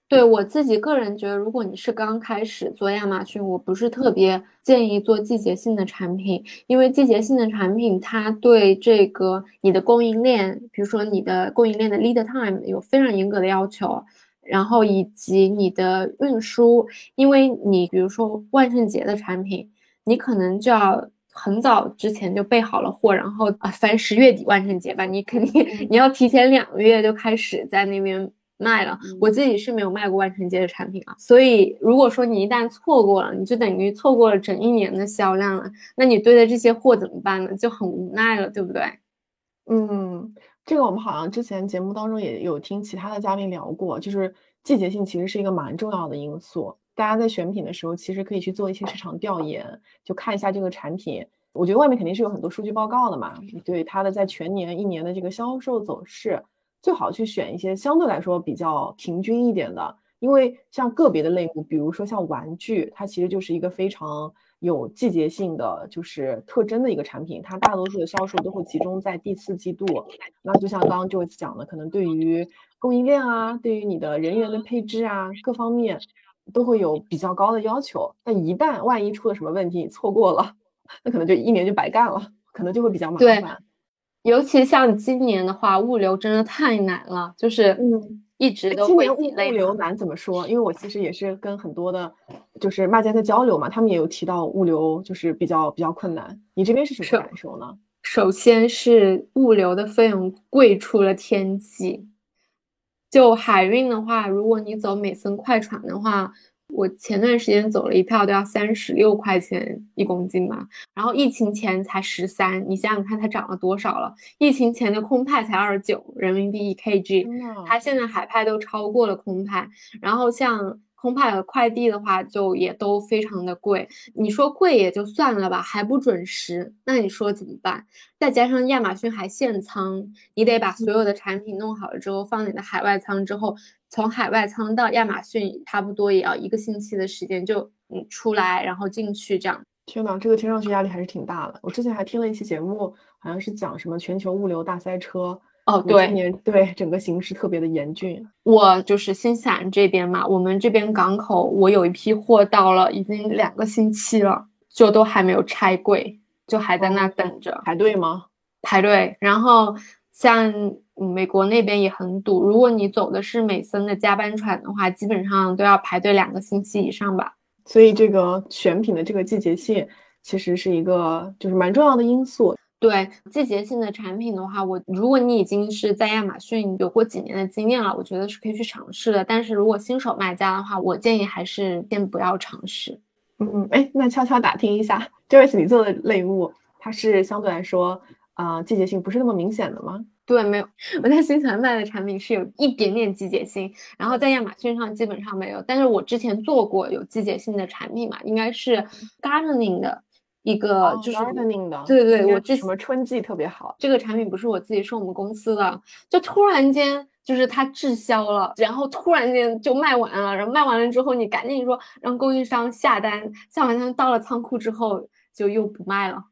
对我自己个人觉得，如果你是刚开始做亚马逊，我不是特别建议做季节性的产品，因为季节性的产品它对这个你的供应链，比如说你的供应链的 lead time 有非常严格的要求，然后以及你的运输，因为你比如说万圣节的产品，你可能就要很早之前就备好了货，然后啊，反正十月底万圣节吧，你肯定你要提前两个月就开始在那边。卖了，我自己是没有卖过万圣节的产品啊，所以如果说你一旦错过了，你就等于错过了整一年的销量了。那你堆的这些货怎么办呢？就很无奈了，对不对？嗯，这个我们好像之前节目当中也有听其他的嘉宾聊过，就是季节性其实是一个蛮重要的因素。大家在选品的时候，其实可以去做一些市场调研，就看一下这个产品。我觉得外面肯定是有很多数据报告的嘛，对它的在全年一年的这个销售走势。最好去选一些相对来说比较平均一点的，因为像个别的类目，比如说像玩具，它其实就是一个非常有季节性的就是特征的一个产品，它大多数的销售都会集中在第四季度。那就像刚刚 Joyce 讲的，可能对于供应链啊，对于你的人员的配置啊，各方面都会有比较高的要求。但一旦万一出了什么问题，你错过了，那可能就一年就白干了，可能就会比较麻烦。尤其像今年的话，物流真的太难了，就是嗯，一直都会。今年物流难怎么说？因为我其实也是跟很多的，就是卖家在交流嘛，他们也有提到物流就是比较比较困难。你这边是什么感受呢？首先是物流的费用贵出了天际，就海运的话，如果你走美森快船的话。我前段时间走了一票都要三十六块钱一公斤嘛，然后疫情前才十三，你想想看它涨了多少了？疫情前的空派才二十九人民币一 kg，它现在海派都超过了空派，然后像。空派和快递的话，就也都非常的贵。你说贵也就算了吧，还不准时，那你说怎么办？再加上亚马逊还限仓，你得把所有的产品弄好了之后放你的海外仓，之后从海外仓到亚马逊，差不多也要一个星期的时间，就嗯出来然后进去这样。天呐，这个听上去压力还是挺大的。我之前还听了一期节目，好像是讲什么全球物流大塞车。哦，对，今年对，整个形势特别的严峻。我就是新西兰这边嘛，我们这边港口，我有一批货到了，已经两个星期了，就都还没有拆柜，就还在那等着排队吗？排队。然后像美国那边也很堵，如果你走的是美森的加班船的话，基本上都要排队两个星期以上吧。所以这个选品的这个季节性，其实是一个就是蛮重要的因素。对季节性的产品的话，我如果你已经是在亚马逊有过几年的经验了，我觉得是可以去尝试的。但是如果新手卖家的话，我建议还是先不要尝试。嗯嗯，哎，那悄悄打听一下，Joyce，你做的类目，它是相对来说啊季节性不是那么明显的吗？对，没有，我在新西兰卖的产品是有一点点季节性，然后在亚马逊上基本上没有。但是我之前做过有季节性的产品嘛，应该是 gardening 的。一个就是对对对，我这什么春季特别好，这个产品不是我自己，是我们公司的。就突然间就是它滞销了，然后突然间就卖完了，然后卖完了之后，你赶紧说让供应商下单，下完单到了仓库之后就又不卖了。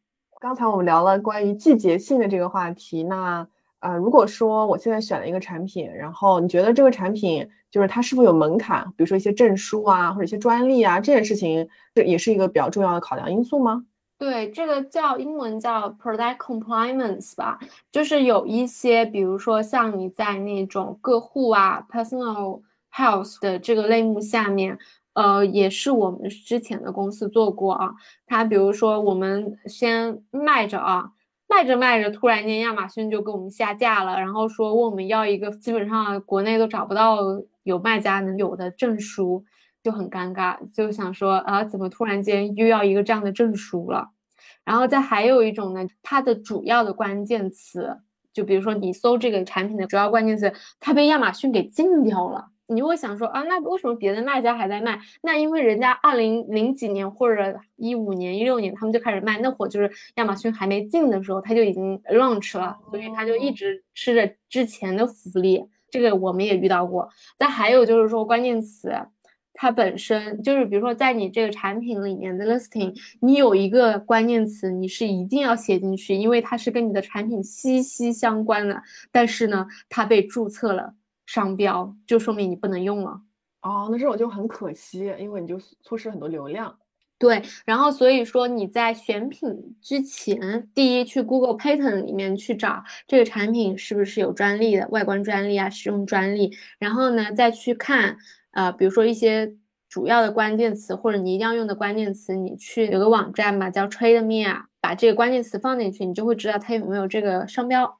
刚才我们聊了关于季节性的这个话题，那呃，如果说我现在选了一个产品，然后你觉得这个产品就是它是否有门槛，比如说一些证书啊或者一些专利啊，这件事情这也是一个比较重要的考量因素吗？对，这个叫英文叫 product compliance 吧，就是有一些，比如说像你在那种个护啊 personal health 的这个类目下面。呃，也是我们之前的公司做过啊。他比如说，我们先卖着啊，卖着卖着，突然间亚马逊就给我们下架了，然后说问我们要一个基本上国内都找不到有卖家能有的证书，就很尴尬，就想说啊，怎么突然间又要一个这样的证书了？然后再还有一种呢，它的主要的关键词，就比如说你搜这个产品的主要关键词，它被亚马逊给禁掉了。你就会想说啊，那为什么别的卖家还在卖？那因为人家二零零几年或者一五年、一六年他们就开始卖，那会就是亚马逊还没进的时候，他就已经 launch 了，所以他就一直吃着之前的福利。这个我们也遇到过。但还有就是说关键词，它本身就是比如说在你这个产品里面的 listing，你有一个关键词你是一定要写进去，因为它是跟你的产品息息相关的。但是呢，它被注册了。商标就说明你不能用了哦，那这种就很可惜，因为你就错失很多流量。对，然后所以说你在选品之前，第一去 Google Patent 里面去找这个产品是不是有专利的，外观专利啊，使用专利，然后呢再去看，呃，比如说一些主要的关键词或者你一定要用的关键词，你去有个网站嘛叫 TradeMe 啊，把这个关键词放进去，你就会知道它有没有这个商标。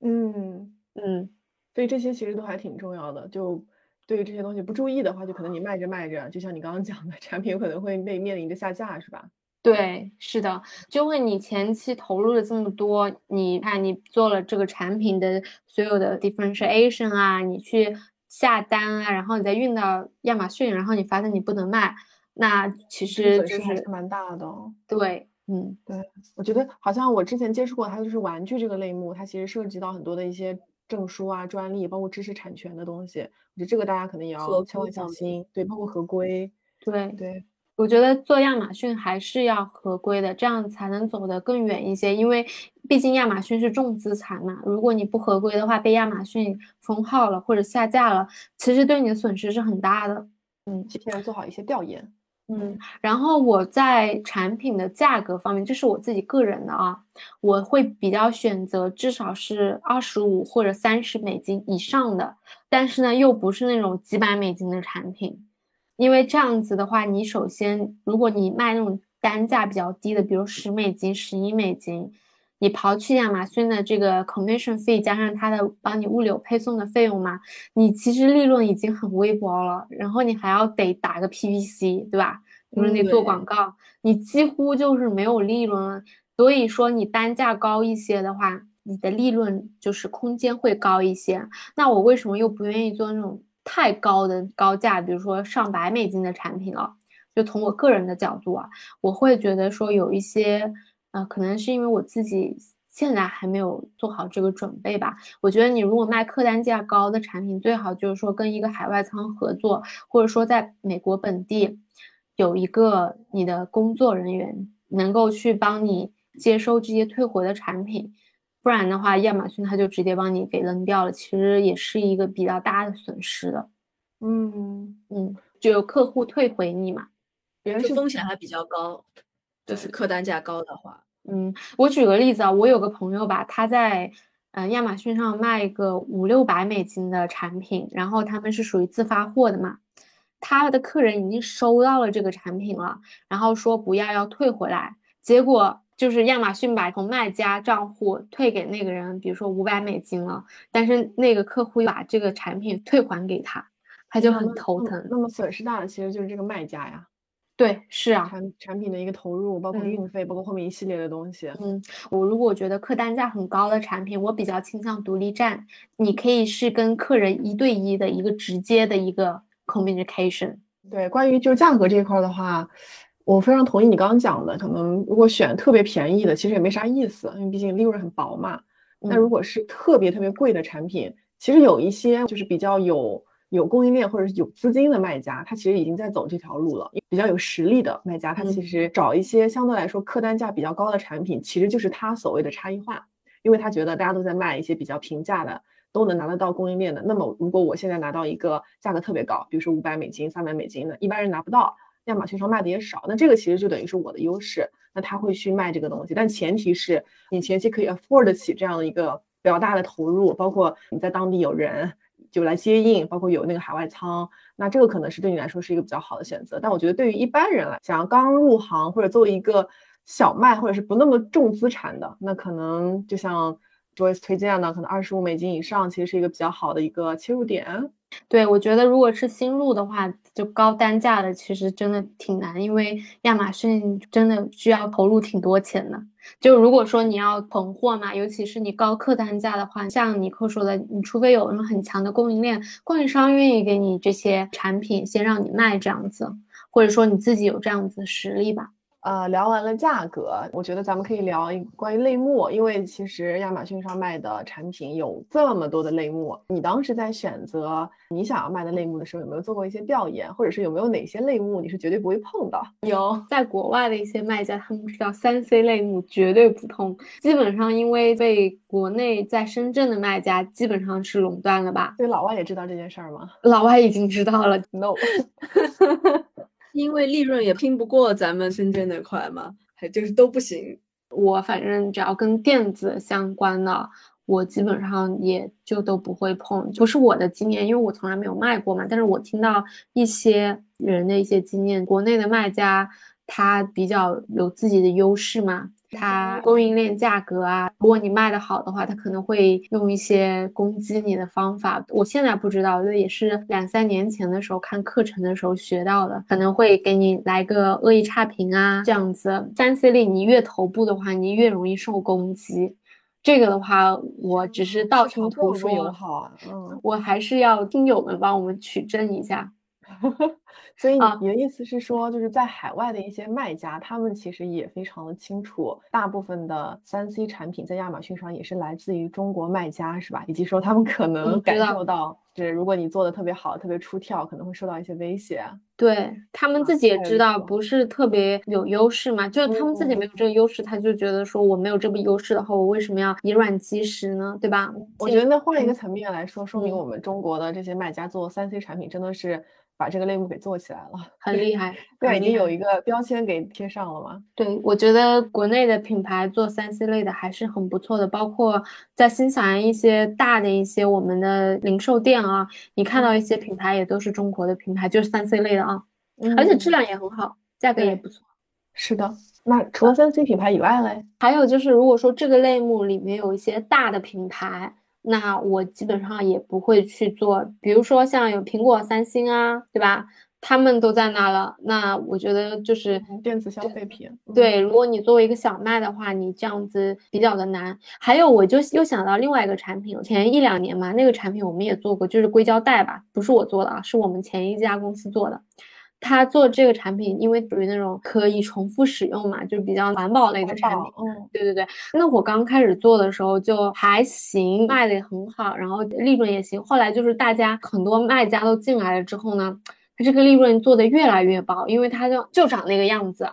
嗯嗯。所以这些其实都还挺重要的。就对于这些东西不注意的话，就可能你卖着卖着，就像你刚刚讲的，产品有可能会被面临着下架，是吧？对，是的，就会你前期投入了这么多，你看你做了这个产品的所有的 differentiation 啊，你去下单啊，然后你再运到亚马逊，然后你发现你不能卖，那其实就是蛮大的。对，嗯，对，我觉得好像我之前接触过，它就是玩具这个类目，它其实涉及到很多的一些。证书啊、专利，包括知识产权的东西，我觉得这个大家可能也要千万小心。对，包括合规。对对，我觉得做亚马逊还是要合规的，这样才能走得更远一些。因为毕竟亚马逊是重资产嘛，如果你不合规的话，被亚马逊封号了或者下架了，其实对你的损失是很大的。嗯，提前做好一些调研。嗯，然后我在产品的价格方面，这是我自己个人的啊，我会比较选择至少是二十五或者三十美金以上的，但是呢，又不是那种几百美金的产品，因为这样子的话，你首先如果你卖那种单价比较低的，比如十美金、十一美金，你刨去亚马逊的这个 commission fee，加上它的帮你物流配送的费用嘛，你其实利润已经很微薄了，然后你还要得打个 PPC，对吧？就是你做广告，你几乎就是没有利润了。所以说，你单价高一些的话，你的利润就是空间会高一些。那我为什么又不愿意做那种太高的高价，比如说上百美金的产品了？就从我个人的角度啊，我会觉得说有一些，呃，可能是因为我自己现在还没有做好这个准备吧。我觉得你如果卖客单价高的产品，最好就是说跟一个海外仓合作，或者说在美国本地。有一个你的工作人员能够去帮你接收这些退回的产品，不然的话，亚马逊他就直接帮你给扔掉了，其实也是一个比较大的损失的。嗯嗯，就有客户退回你嘛，别人是风险还比较高，就是客单价高的话。嗯，我举个例子啊，我有个朋友吧，他在嗯亚马逊上卖一个五六百美金的产品，然后他们是属于自发货的嘛。他的客人已经收到了这个产品了，然后说不要要退回来，结果就是亚马逊把从卖家账户退给那个人，比如说五百美金了，但是那个客户又把这个产品退还给他，他就很头疼。那么损失大的其实就是这个卖家呀。对，是啊，产产品的一个投入，包括运费，包括后面一系列的东西。嗯，我如果觉得客单价很高的产品，我比较倾向独立站，你可以是跟客人一对一的一个直接的一个。communication 对，关于就是价格这一块的话，我非常同意你刚刚讲的。可能如果选特别便宜的，其实也没啥意思，因为毕竟利润很薄嘛。那如果是特别特别贵的产品，其实有一些就是比较有有供应链或者是有资金的卖家，他其实已经在走这条路了。比较有实力的卖家，他其实找一些相对来说客单价比较高的产品，其实就是他所谓的差异化，因为他觉得大家都在卖一些比较平价的，都能拿得到供应链的。那么如果我现在拿到一个价格特别高，比如说五百美金、三百美金的，一般人拿不到，亚马逊上卖的也少，那这个其实就等于是我的优势。那他会去卖这个东西，但前提是你前期可以 afford 起这样的一个比较大的投入，包括你在当地有人就来接应，包括有那个海外仓，那这个可能是对你来说是一个比较好的选择。但我觉得对于一般人来想要刚入行或者作为一个小麦或者是不那么重资产的，那可能就像 Joyce 推荐的，可能二十五美金以上其实是一个比较好的一个切入点。对，我觉得如果是新入的话，就高单价的其实真的挺难，因为亚马逊真的需要投入挺多钱的。就如果说你要囤货嘛，尤其是你高客单价的话，像尼克说的，你除非有那种很强的供应链，供应商愿意给你这些产品，先让你卖这样子，或者说你自己有这样子的实力吧。呃，聊完了价格，我觉得咱们可以聊一关于类目，因为其实亚马逊上卖的产品有这么多的类目，你当时在选择你想要卖的类目的时候，有没有做过一些调研，或者是有没有哪些类目你是绝对不会碰的？有，在国外的一些卖家，他们知道三 C 类目绝对不碰，基本上因为被国内在深圳的卖家基本上是垄断了吧？对，老外也知道这件事儿吗？老外已经知道了，no。因为利润也拼不过咱们深圳那块嘛，还就是都不行。我反正只要跟电子相关的，我基本上也就都不会碰。不是我的经验，因为我从来没有卖过嘛。但是我听到一些人的一些经验，国内的卖家他比较有自己的优势嘛。它供应链价格啊，如果你卖的好的话，它可能会用一些攻击你的方法。我现在不知道，这也是两三年前的时候看课程的时候学到的，可能会给你来个恶意差评啊，这样子。三 C 类你越头部的话，你越容易受攻击。这个的话，我只是道听途说，嗯，我还是要听友们帮我们取证一下。所以你的意思是说，就是在海外的一些卖家，他们其实也非常的清楚，大部分的三 C 产品在亚马逊上也是来自于中国卖家，是吧？以及说他们可能感受到，是如果你做的特别好、特别出挑，可能会受到一些威胁。对他们自己也知道不是特别有优势嘛，就是他们自己没有这个优势，他就觉得说我没有这个优势的话，我为什么要以卵击石呢？对吧？我觉得那换一个层面来说，说明我们中国的这些卖家做三 C 产品真的是。把这个类目给做起来了，很厉害。对，已经有一个标签给贴上了吗？对，我觉得国内的品牌做三 C 类的还是很不错的，包括在新西兰一些大的一些我们的零售店啊，你看到一些品牌也都是中国的品牌，就是三 C 类的啊，而且质量也很好，价格也不错。是的，那除了三 C 品牌以外嘞，还有就是如果说这个类目里面有一些大的品牌。那我基本上也不会去做，比如说像有苹果、三星啊，对吧？他们都在那了。那我觉得就是电子消费品。对，如果你作为一个小麦的话，你这样子比较的难。还有，我就又想到另外一个产品，前一两年嘛，那个产品我们也做过，就是硅胶袋吧，不是我做的啊，是我们前一家公司做的。他做这个产品，因为属于那种可以重复使用嘛，就是比较环保类的产品。嗯，对对对。那我刚开始做的时候就还行，卖的也很好，然后利润也行。后来就是大家很多卖家都进来了之后呢，它这个利润做的越来越薄，因为它就就长那个样子，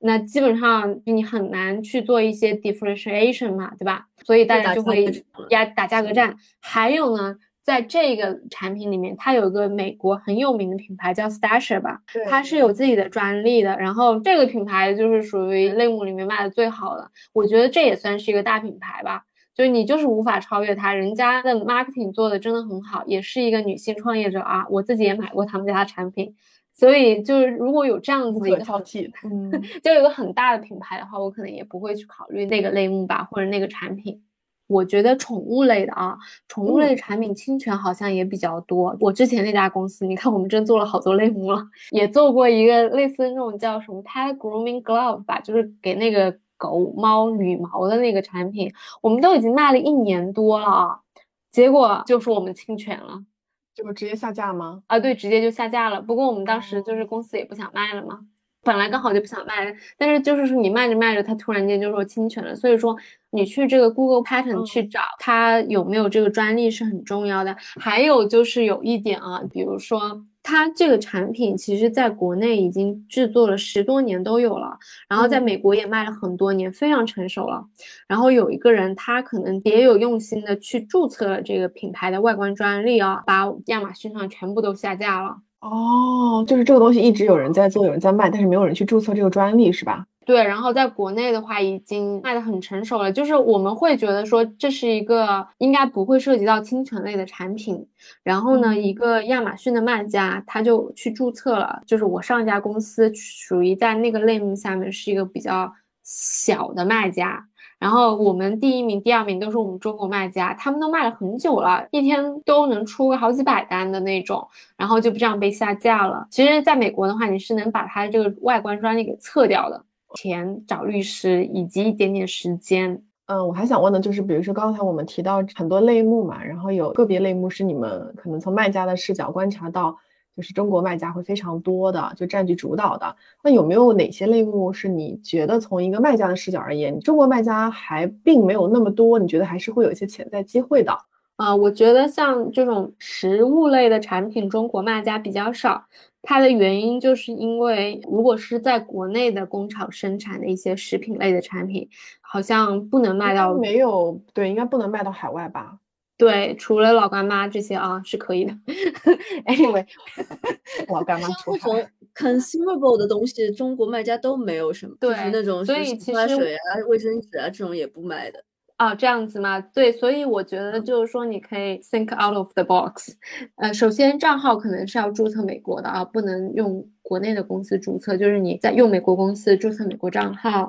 那基本上你很难去做一些 differentiation 嘛，对吧？所以大家就会压打价格战。还有呢。在这个产品里面，它有一个美国很有名的品牌叫 Stasher 吧，它是有自己的专利的。然后这个品牌就是属于类目里面卖的最好的，我觉得这也算是一个大品牌吧。就是你就是无法超越它，人家的 marketing 做的真的很好，也是一个女性创业者啊，我自己也买过他们家的产品。所以就是如果有这样子的一个挑剔，嗯，就有个很大的品牌的话，我可能也不会去考虑那个类目吧，或者那个产品。我觉得宠物类的啊，宠物类产品侵权好像也比较多。我之前那家公司，你看我们真做了好多类目了，也做过一个类似那种叫什么 pet grooming glove 吧，就是给那个狗猫捋毛的那个产品，我们都已经卖了一年多了啊，结果就说我们侵权了，就直接下架吗？啊，对，直接就下架了。不过我们当时就是公司也不想卖了嘛。本来刚好就不想卖，但是就是说你卖着卖着，它突然间就说侵权了。所以说你去这个 Google Patent 去找它有没有这个专利是很重要的。还有就是有一点啊，比如说它这个产品其实在国内已经制作了十多年都有了，然后在美国也卖了很多年，非常成熟了。然后有一个人他可能别有用心的去注册了这个品牌的外观专利啊，把亚马逊上全部都下架了。哦，就是这个东西一直有人在做，有人在卖，但是没有人去注册这个专利，是吧？对，然后在国内的话已经卖的很成熟了，就是我们会觉得说这是一个应该不会涉及到侵权类的产品。然后呢，一个亚马逊的卖家他就去注册了，就是我上一家公司属于在那个类目下面是一个比较小的卖家。然后我们第一名、第二名都是我们中国卖家，他们都卖了很久了，一天都能出个好几百单的那种，然后就这样被下架了。其实，在美国的话，你是能把它这个外观专利给撤掉的，钱找律师以及一点点时间。嗯，我还想问的就是，比如说刚才我们提到很多类目嘛，然后有个别类目是你们可能从卖家的视角观察到。就是中国卖家会非常多的，就占据主导的。那有没有哪些类目是你觉得从一个卖家的视角而言，中国卖家还并没有那么多？你觉得还是会有一些潜在机会的？啊，我觉得像这种食物类的产品，中国卖家比较少。它的原因就是因为，如果是在国内的工厂生产的一些食品类的产品，好像不能卖到没有对，应该不能卖到海外吧？对，除了老干妈这些啊是可以的。Anyway，老干妈那种 consumable 的东西，中国卖家都没有什么，就是那种所以洗发水啊、卫生纸啊这种也不卖的。哦，这样子吗？对，所以我觉得就是说，你可以 think out of the box。呃，首先账号可能是要注册美国的啊，不能用国内的公司注册。就是你在用美国公司注册美国账号，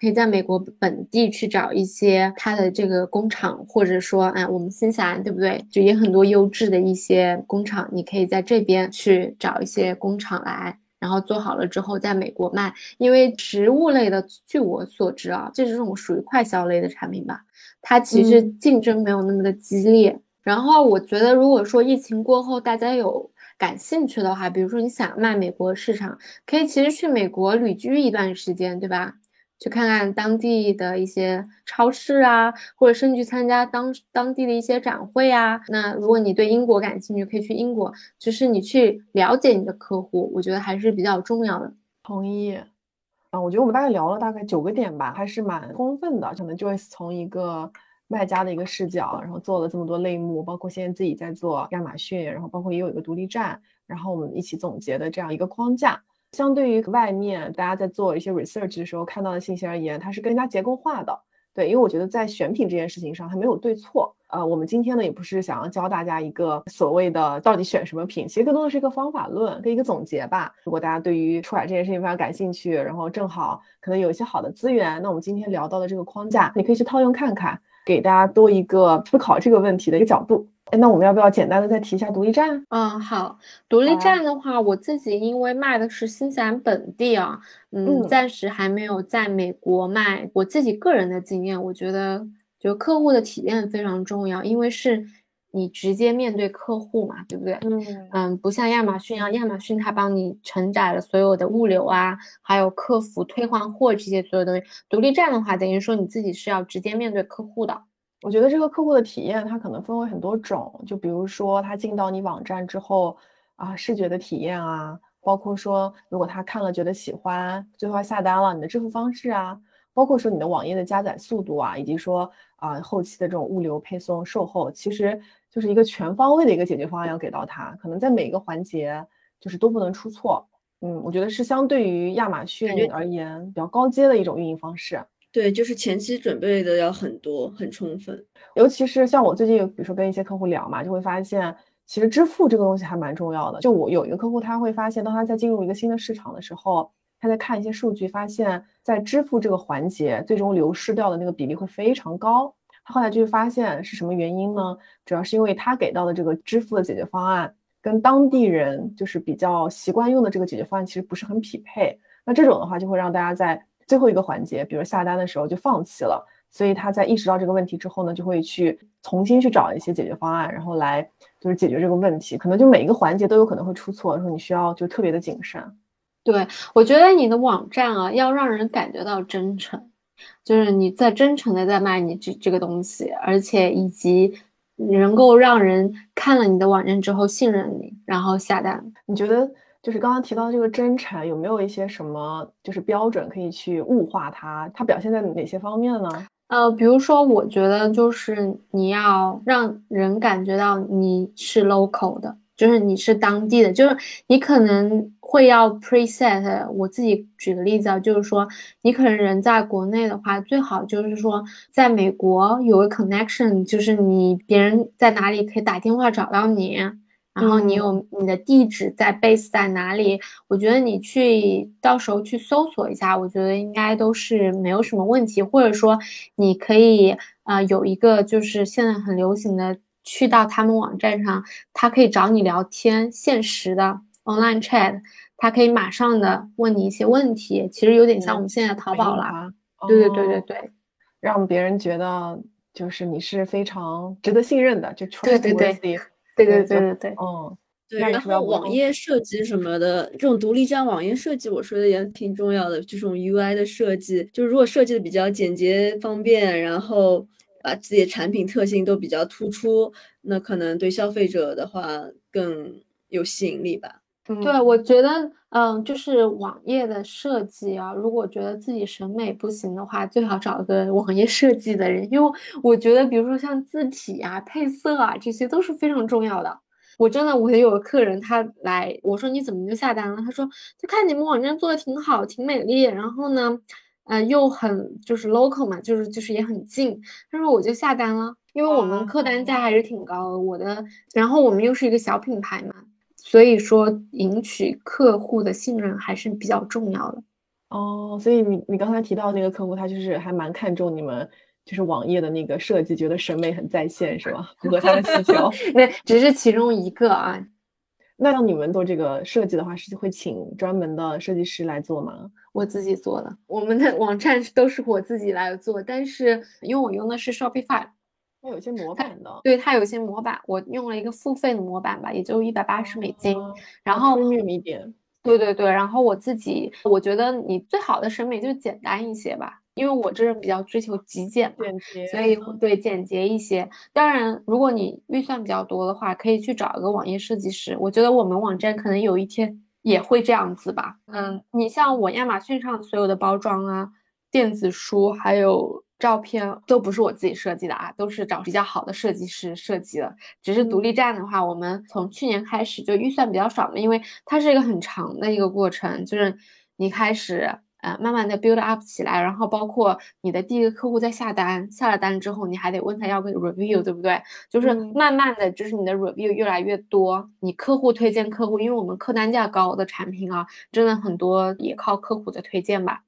可以在美国本地去找一些它的这个工厂，或者说，哎，我们新西兰对不对？就也很多优质的一些工厂，你可以在这边去找一些工厂来。然后做好了之后，在美国卖，因为植物类的，据我所知啊，这种属于快消类的产品吧，它其实竞争没有那么的激烈。然后我觉得，如果说疫情过后大家有感兴趣的话，比如说你想卖美国市场，可以其实去美国旅居一段时间，对吧？去看看当地的一些超市啊，或者甚至参加当当地的一些展会啊。那如果你对英国感兴趣，可以去英国。就是你去了解你的客户，我觉得还是比较重要的。同意。啊，我觉得我们大概聊了大概九个点吧，还是蛮充分的。可能 Joyce 从一个卖家的一个视角，然后做了这么多类目，包括现在自己在做亚马逊，然后包括也有一个独立站，然后我们一起总结的这样一个框架。相对于外面大家在做一些 research 的时候看到的信息而言，它是更加结构化的。对，因为我觉得在选品这件事情上，它没有对错。呃，我们今天呢也不是想要教大家一个所谓的到底选什么品，其实更多的是一个方法论跟一个总结吧。如果大家对于出海这件事情非常感兴趣，然后正好可能有一些好的资源，那我们今天聊到的这个框架，你可以去套用看看，给大家多一个思考这个问题的一个角度。哎，那我们要不要简单的再提一下独立站？嗯，好，独立站的话，我自己因为卖的是新西兰本地啊，嗯，暂时还没有在美国卖。我自己个人的经验，我觉得就客户的体验非常重要，因为是你直接面对客户嘛，对不对？嗯嗯，不像亚马逊啊，亚马逊它帮你承载了所有的物流啊，还有客服退换货这些所有东西。独立站的话，等于说你自己是要直接面对客户的。我觉得这个客户的体验，它可能分为很多种，就比如说他进到你网站之后啊，视觉的体验啊，包括说如果他看了觉得喜欢，最后下单了，你的支付方式啊，包括说你的网页的加载速度啊，以及说啊后期的这种物流配送、售后，其实就是一个全方位的一个解决方案要给到他，可能在每一个环节就是都不能出错。嗯，我觉得是相对于亚马逊而言比较高阶的一种运营方式。对，就是前期准备的要很多、很充分，尤其是像我最近，比如说跟一些客户聊嘛，就会发现，其实支付这个东西还蛮重要的。就我有一个客户，他会发现，当他在进入一个新的市场的时候，他在看一些数据，发现，在支付这个环节，最终流失掉的那个比例会非常高。他后来就会发现是什么原因呢？主要是因为他给到的这个支付的解决方案，跟当地人就是比较习惯用的这个解决方案其实不是很匹配。那这种的话，就会让大家在最后一个环节，比如下单的时候就放弃了，所以他在意识到这个问题之后呢，就会去重新去找一些解决方案，然后来就是解决这个问题。可能就每一个环节都有可能会出错，说你需要就特别的谨慎。对，我觉得你的网站啊，要让人感觉到真诚，就是你在真诚的在卖你这这个东西，而且以及能够让人看了你的网站之后信任你，然后下单。你觉得就是刚刚提到这个真诚，有没有一些什么就是标准可以去物化它？它表现在哪些方面呢？呃，比如说，我觉得就是你要让人感觉到你是 local 的。就是你是当地的，就是你可能会要 preset。我自己举个例子啊，就是说你可能人在国内的话，最好就是说在美国有个 connection，就是你别人在哪里可以打电话找到你，然后你有你的地址在 base 在哪里，我觉得你去到时候去搜索一下，我觉得应该都是没有什么问题，或者说你可以啊有一个就是现在很流行的。去到他们网站上，他可以找你聊天，现实的 online chat，他可以马上的问你一些问题，其实有点像我们现在淘宝了。对对对对对，让别人觉得就是你是非常值得信任的，就对对对对对对对对，嗯，对。然后网页设计什么的，这种独立站网页设计，我说的也挺重要的。这种 UI 的设计，就是如果设计的比较简洁方便，然后。把自己的产品特性都比较突出，那可能对消费者的话更有吸引力吧。对，我觉得，嗯，就是网页的设计啊，如果觉得自己审美不行的话，最好找一个网页设计的人，因为我觉得，比如说像字体啊、配色啊，这些都是非常重要的。我真的，我有个客人，他来，我说你怎么就下单了？他说，就看你们网站做的挺好，挺美丽，然后呢。嗯，又很就是 local 嘛，就是就是也很近，他说我就下单了，因为我们客单价还是挺高的，我的，然后我们又是一个小品牌嘛，所以说赢取客户的信任还是比较重要的。哦，所以你你刚才提到那个客户，他就是还蛮看重你们就是网页的那个设计，觉得审美很在线，是吧？符合他的需求。那只是其中一个啊。那像你们做这个设计的话，是会请专门的设计师来做吗？我自己做的，我们的网站都是我自己来做，但是因为我用的是 Shopify，它有些模板的，对，它有些模板，我用了一个付费的模板吧，也就一百八十美金，然后一点，对对对，然后我自己，我觉得你最好的审美就简单一些吧。因为我这人比较追求极简嘛，所以对简洁一些。当然，如果你预算比较多的话，可以去找一个网页设计师。我觉得我们网站可能有一天也会这样子吧。嗯，你像我亚马逊上所有的包装啊、电子书还有照片都不是我自己设计的啊，都是找比较好的设计师设计的。只是独立站的话，我们从去年开始就预算比较少嘛，因为它是一个很长的一个过程，就是你开始。呃，慢慢的 build up 起来，然后包括你的第一个客户在下单，下了单之后，你还得问他要个 review，对不对？就是慢慢的就是你的 review 越来越多，你客户推荐客户，因为我们客单价高的产品啊，真的很多也靠客户的推荐吧。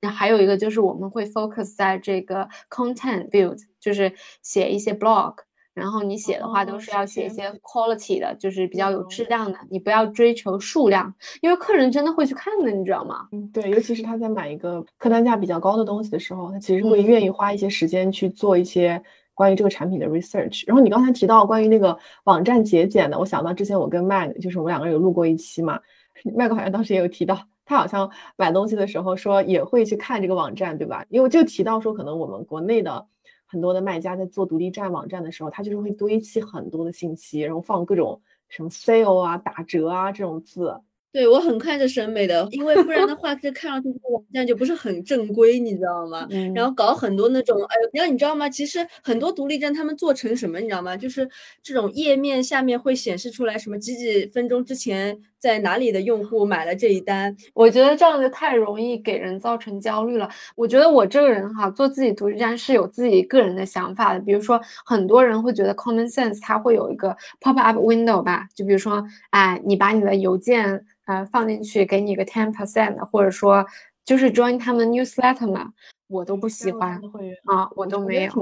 那还有一个就是我们会 focus 在这个 content build，就是写一些 blog。然后你写的话都是要写一些 quality 的，就是比较有质量的，你不要追求数量，因为客人真的会去看的，你知道吗？嗯，对，尤其是他在买一个客单价比较高的东西的时候，他其实会愿意花一些时间去做一些关于这个产品的 research。然后你刚才提到关于那个网站节俭的，我想到之前我跟 Mag，就是我们两个人有录过一期嘛，Mag 好像当时也有提到，他好像买东西的时候说也会去看这个网站，对吧？因为就提到说可能我们国内的。很多的卖家在做独立站网站的时候，他就是会堆砌很多的信息，然后放各种什么 sale 啊、打折啊这种字。对我很看着审美的，因为不然的话，这看上去这个网站就不是很正规，你知道吗？然后搞很多那种，哎，然后你知道吗？其实很多独立站他们做成什么，你知道吗？就是这种页面下面会显示出来什么几几分钟之前在哪里的用户买了这一单。我觉得这样就太容易给人造成焦虑了。我觉得我这个人哈，做自己独立站是有自己个人的想法的。比如说，很多人会觉得 Common Sense 它会有一个 pop up window 吧，就比如说，哎，你把你的邮件。啊，放进去给你个 ten percent，或者说就是 join 他们 newsletter 嘛，我都不喜欢啊，我都没有。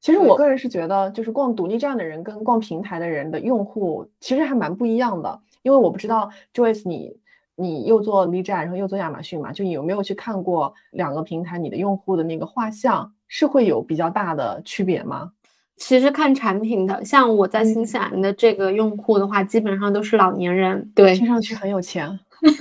其实我个人是觉得，就是逛独立站的人跟逛平台的人的用户其实还蛮不一样的。因为我不知道 Joyce 你你又做 B 站，然后又做亚马逊嘛，就你有没有去看过两个平台你的用户的那个画像是会有比较大的区别吗？其实看产品的，像我在新西兰的这个用户的话，基本上都是老年人，对，听上去很有钱。对，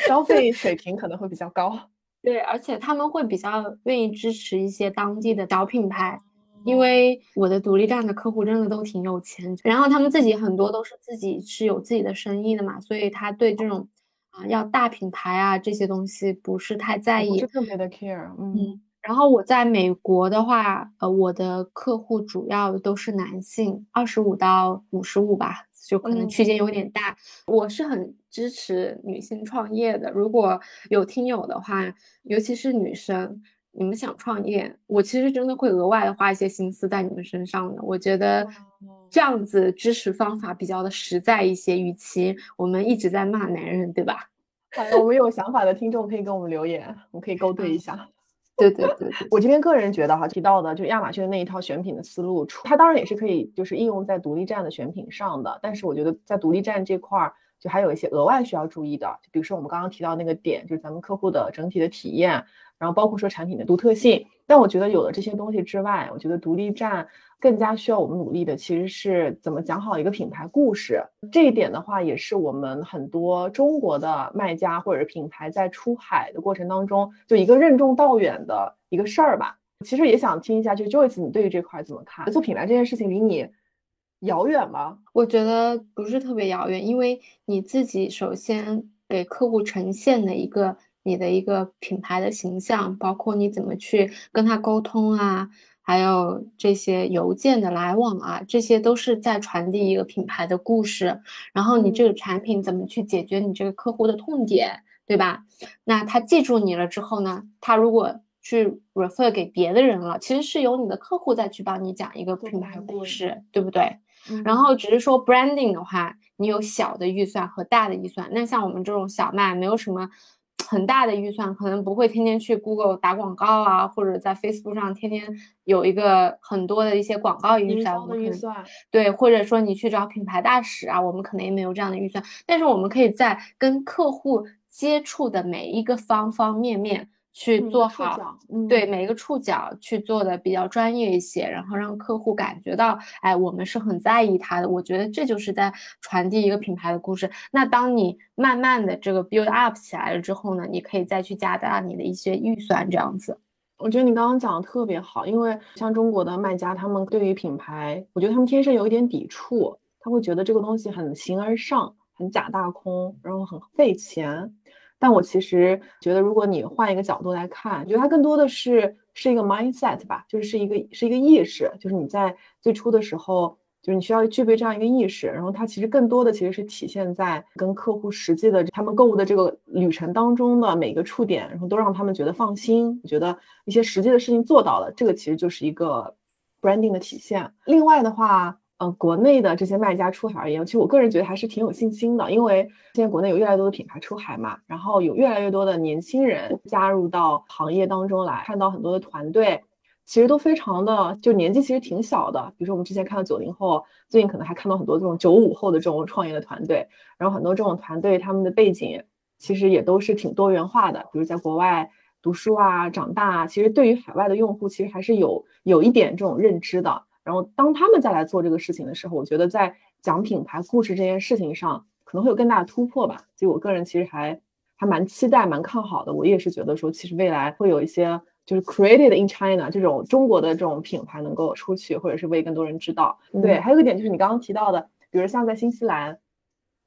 消费水平可能会比较高。对，而且他们会比较愿意支持一些当地的小品牌，因为我的独立站的客户真的都挺有钱，然后他们自己很多都是自己是有自己的生意的嘛，所以他对这种啊要大品牌啊这些东西不是太在意，不是特别的 care。嗯。然后我在美国的话，呃，我的客户主要都是男性，二十五到五十五吧，就可能区间有点大。我是很支持女性创业的。如果有听友的话，尤其是女生，你们想创业，我其实真的会额外的花一些心思在你们身上的。我觉得这样子支持方法比较的实在一些，与其我们一直在骂男人，对吧？好，我们有想法的听众可以跟我们留言，我们可以勾兑一下。对对对，我这边个人觉得哈，提到的就亚马逊的那一套选品的思路，它当然也是可以就是应用在独立站的选品上的。但是我觉得在独立站这块儿，就还有一些额外需要注意的，就比如说我们刚刚提到那个点，就是咱们客户的整体的体验，然后包括说产品的独特性。但我觉得有了这些东西之外，我觉得独立站。更加需要我们努力的，其实是怎么讲好一个品牌故事。这一点的话，也是我们很多中国的卖家或者是品牌在出海的过程当中，就一个任重道远的一个事儿吧。其实也想听一下，就 Joyce，你对于这块怎么看？做品牌这件事情离你遥远吗？我觉得不是特别遥远，因为你自己首先给客户呈现的一个你的一个品牌的形象，包括你怎么去跟他沟通啊。还有这些邮件的来往啊，这些都是在传递一个品牌的故事。然后你这个产品怎么去解决你这个客户的痛点，对吧？那他记住你了之后呢，他如果去 refer 给别的人了，其实是由你的客户再去帮你讲一个品牌故事，对不对？然后只是说 branding 的话，你有小的预算和大的预算。那像我们这种小麦，没有什么。很大的预算可能不会天天去 Google 打广告啊，或者在 Facebook 上天天有一个很多的一些广告预算。预算对，或者说你去找品牌大使啊，我们可能也没有这样的预算。但是我们可以在跟客户接触的每一个方方面面。去做好，对每一个触角去做的比较专业一些，然后让客户感觉到，哎，我们是很在意他的。我觉得这就是在传递一个品牌的故事。那当你慢慢的这个 build up 起来了之后呢，你可以再去加大你的一些预算，这样子。我觉得你刚刚讲的特别好，因为像中国的卖家，他们对于品牌，我觉得他们天生有一点抵触，他会觉得这个东西很形而上，很假大空，然后很费钱。但我其实觉得，如果你换一个角度来看，觉得它更多的是是一个 mindset 吧，就是是一个是一个意识，就是你在最初的时候，就是你需要具备这样一个意识，然后它其实更多的其实是体现在跟客户实际的他们购物的这个旅程当中的每个触点，然后都让他们觉得放心，觉得一些实际的事情做到了，这个其实就是一个 branding 的体现。另外的话。嗯，国内的这些卖家出海而言，其实我个人觉得还是挺有信心的，因为现在国内有越来越多的品牌出海嘛，然后有越来越多的年轻人加入到行业当中来，看到很多的团队，其实都非常的就年纪其实挺小的，比如说我们之前看到九零后，最近可能还看到很多这种九五后的这种创业的团队，然后很多这种团队他们的背景其实也都是挺多元化的，比如在国外读书啊、长大啊，其实对于海外的用户其实还是有有一点这种认知的。然后当他们再来做这个事情的时候，我觉得在讲品牌故事这件事情上可能会有更大的突破吧。所以我个人其实还还蛮期待、蛮看好的。我也是觉得说，其实未来会有一些就是 created in China 这种中国的这种品牌能够出去，或者是为更多人知道。对，还有一个点就是你刚刚提到的，比如像在新西兰，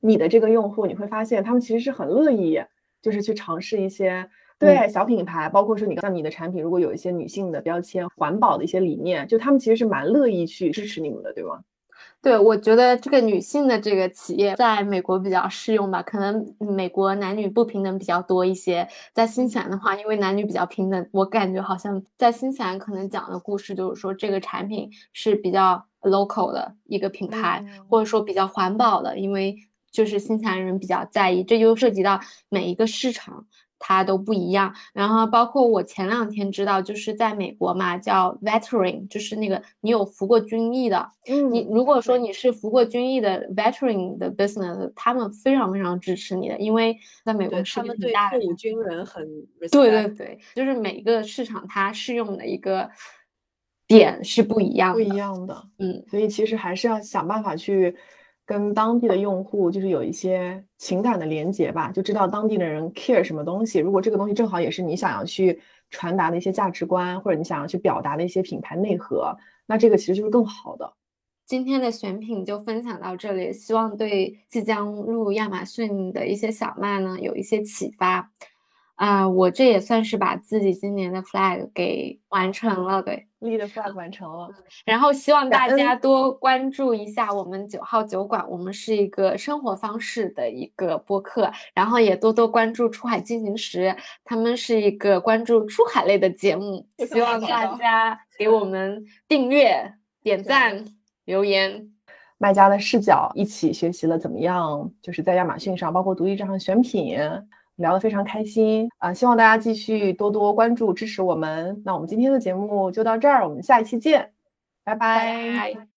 你的这个用户你会发现他们其实是很乐意，就是去尝试一些。对小品牌，包括说你像你的产品，如果有一些女性的标签、环保的一些理念，就他们其实是蛮乐意去支持你们的，对吗？对，我觉得这个女性的这个企业在美国比较适用吧，可能美国男女不平等比较多一些。在新西兰的话，因为男女比较平等，我感觉好像在新西兰可能讲的故事就是说这个产品是比较 local 的一个品牌，或者说比较环保的，因为就是新西兰人比较在意，这就涉及到每一个市场。它都不一样，然后包括我前两天知道，就是在美国嘛，叫 veteran，就是那个你有服过军役的，嗯，你如果说你是服过军役的 veteran 的 business，他们非常非常支持你的，因为在美国是他们对退伍军人。很对对对，就是每一个市场它适用的一个点是不一样的，不一样的，嗯，所以其实还是要想办法去。跟当地的用户就是有一些情感的连接吧，就知道当地的人 care 什么东西。如果这个东西正好也是你想要去传达的一些价值观，或者你想要去表达的一些品牌内核，那这个其实就是更好的。今天的选品就分享到这里，希望对即将入亚马逊的一些小麦呢有一些启发。啊，我这也算是把自己今年的 flag 给完成了，对，lead flag 完成了。然后希望大家多关注一下我们九号酒馆，我们是一个生活方式的一个播客，然后也多多关注出海进行时，他们是一个关注出海类的节目，希望大家给我们订阅、点赞、留言。卖家的视角一起学习了怎么样，就是在亚马逊上，包括独立站上选品。聊得非常开心啊！希望大家继续多多关注支持我们。那我们今天的节目就到这儿，我们下一期见，拜拜。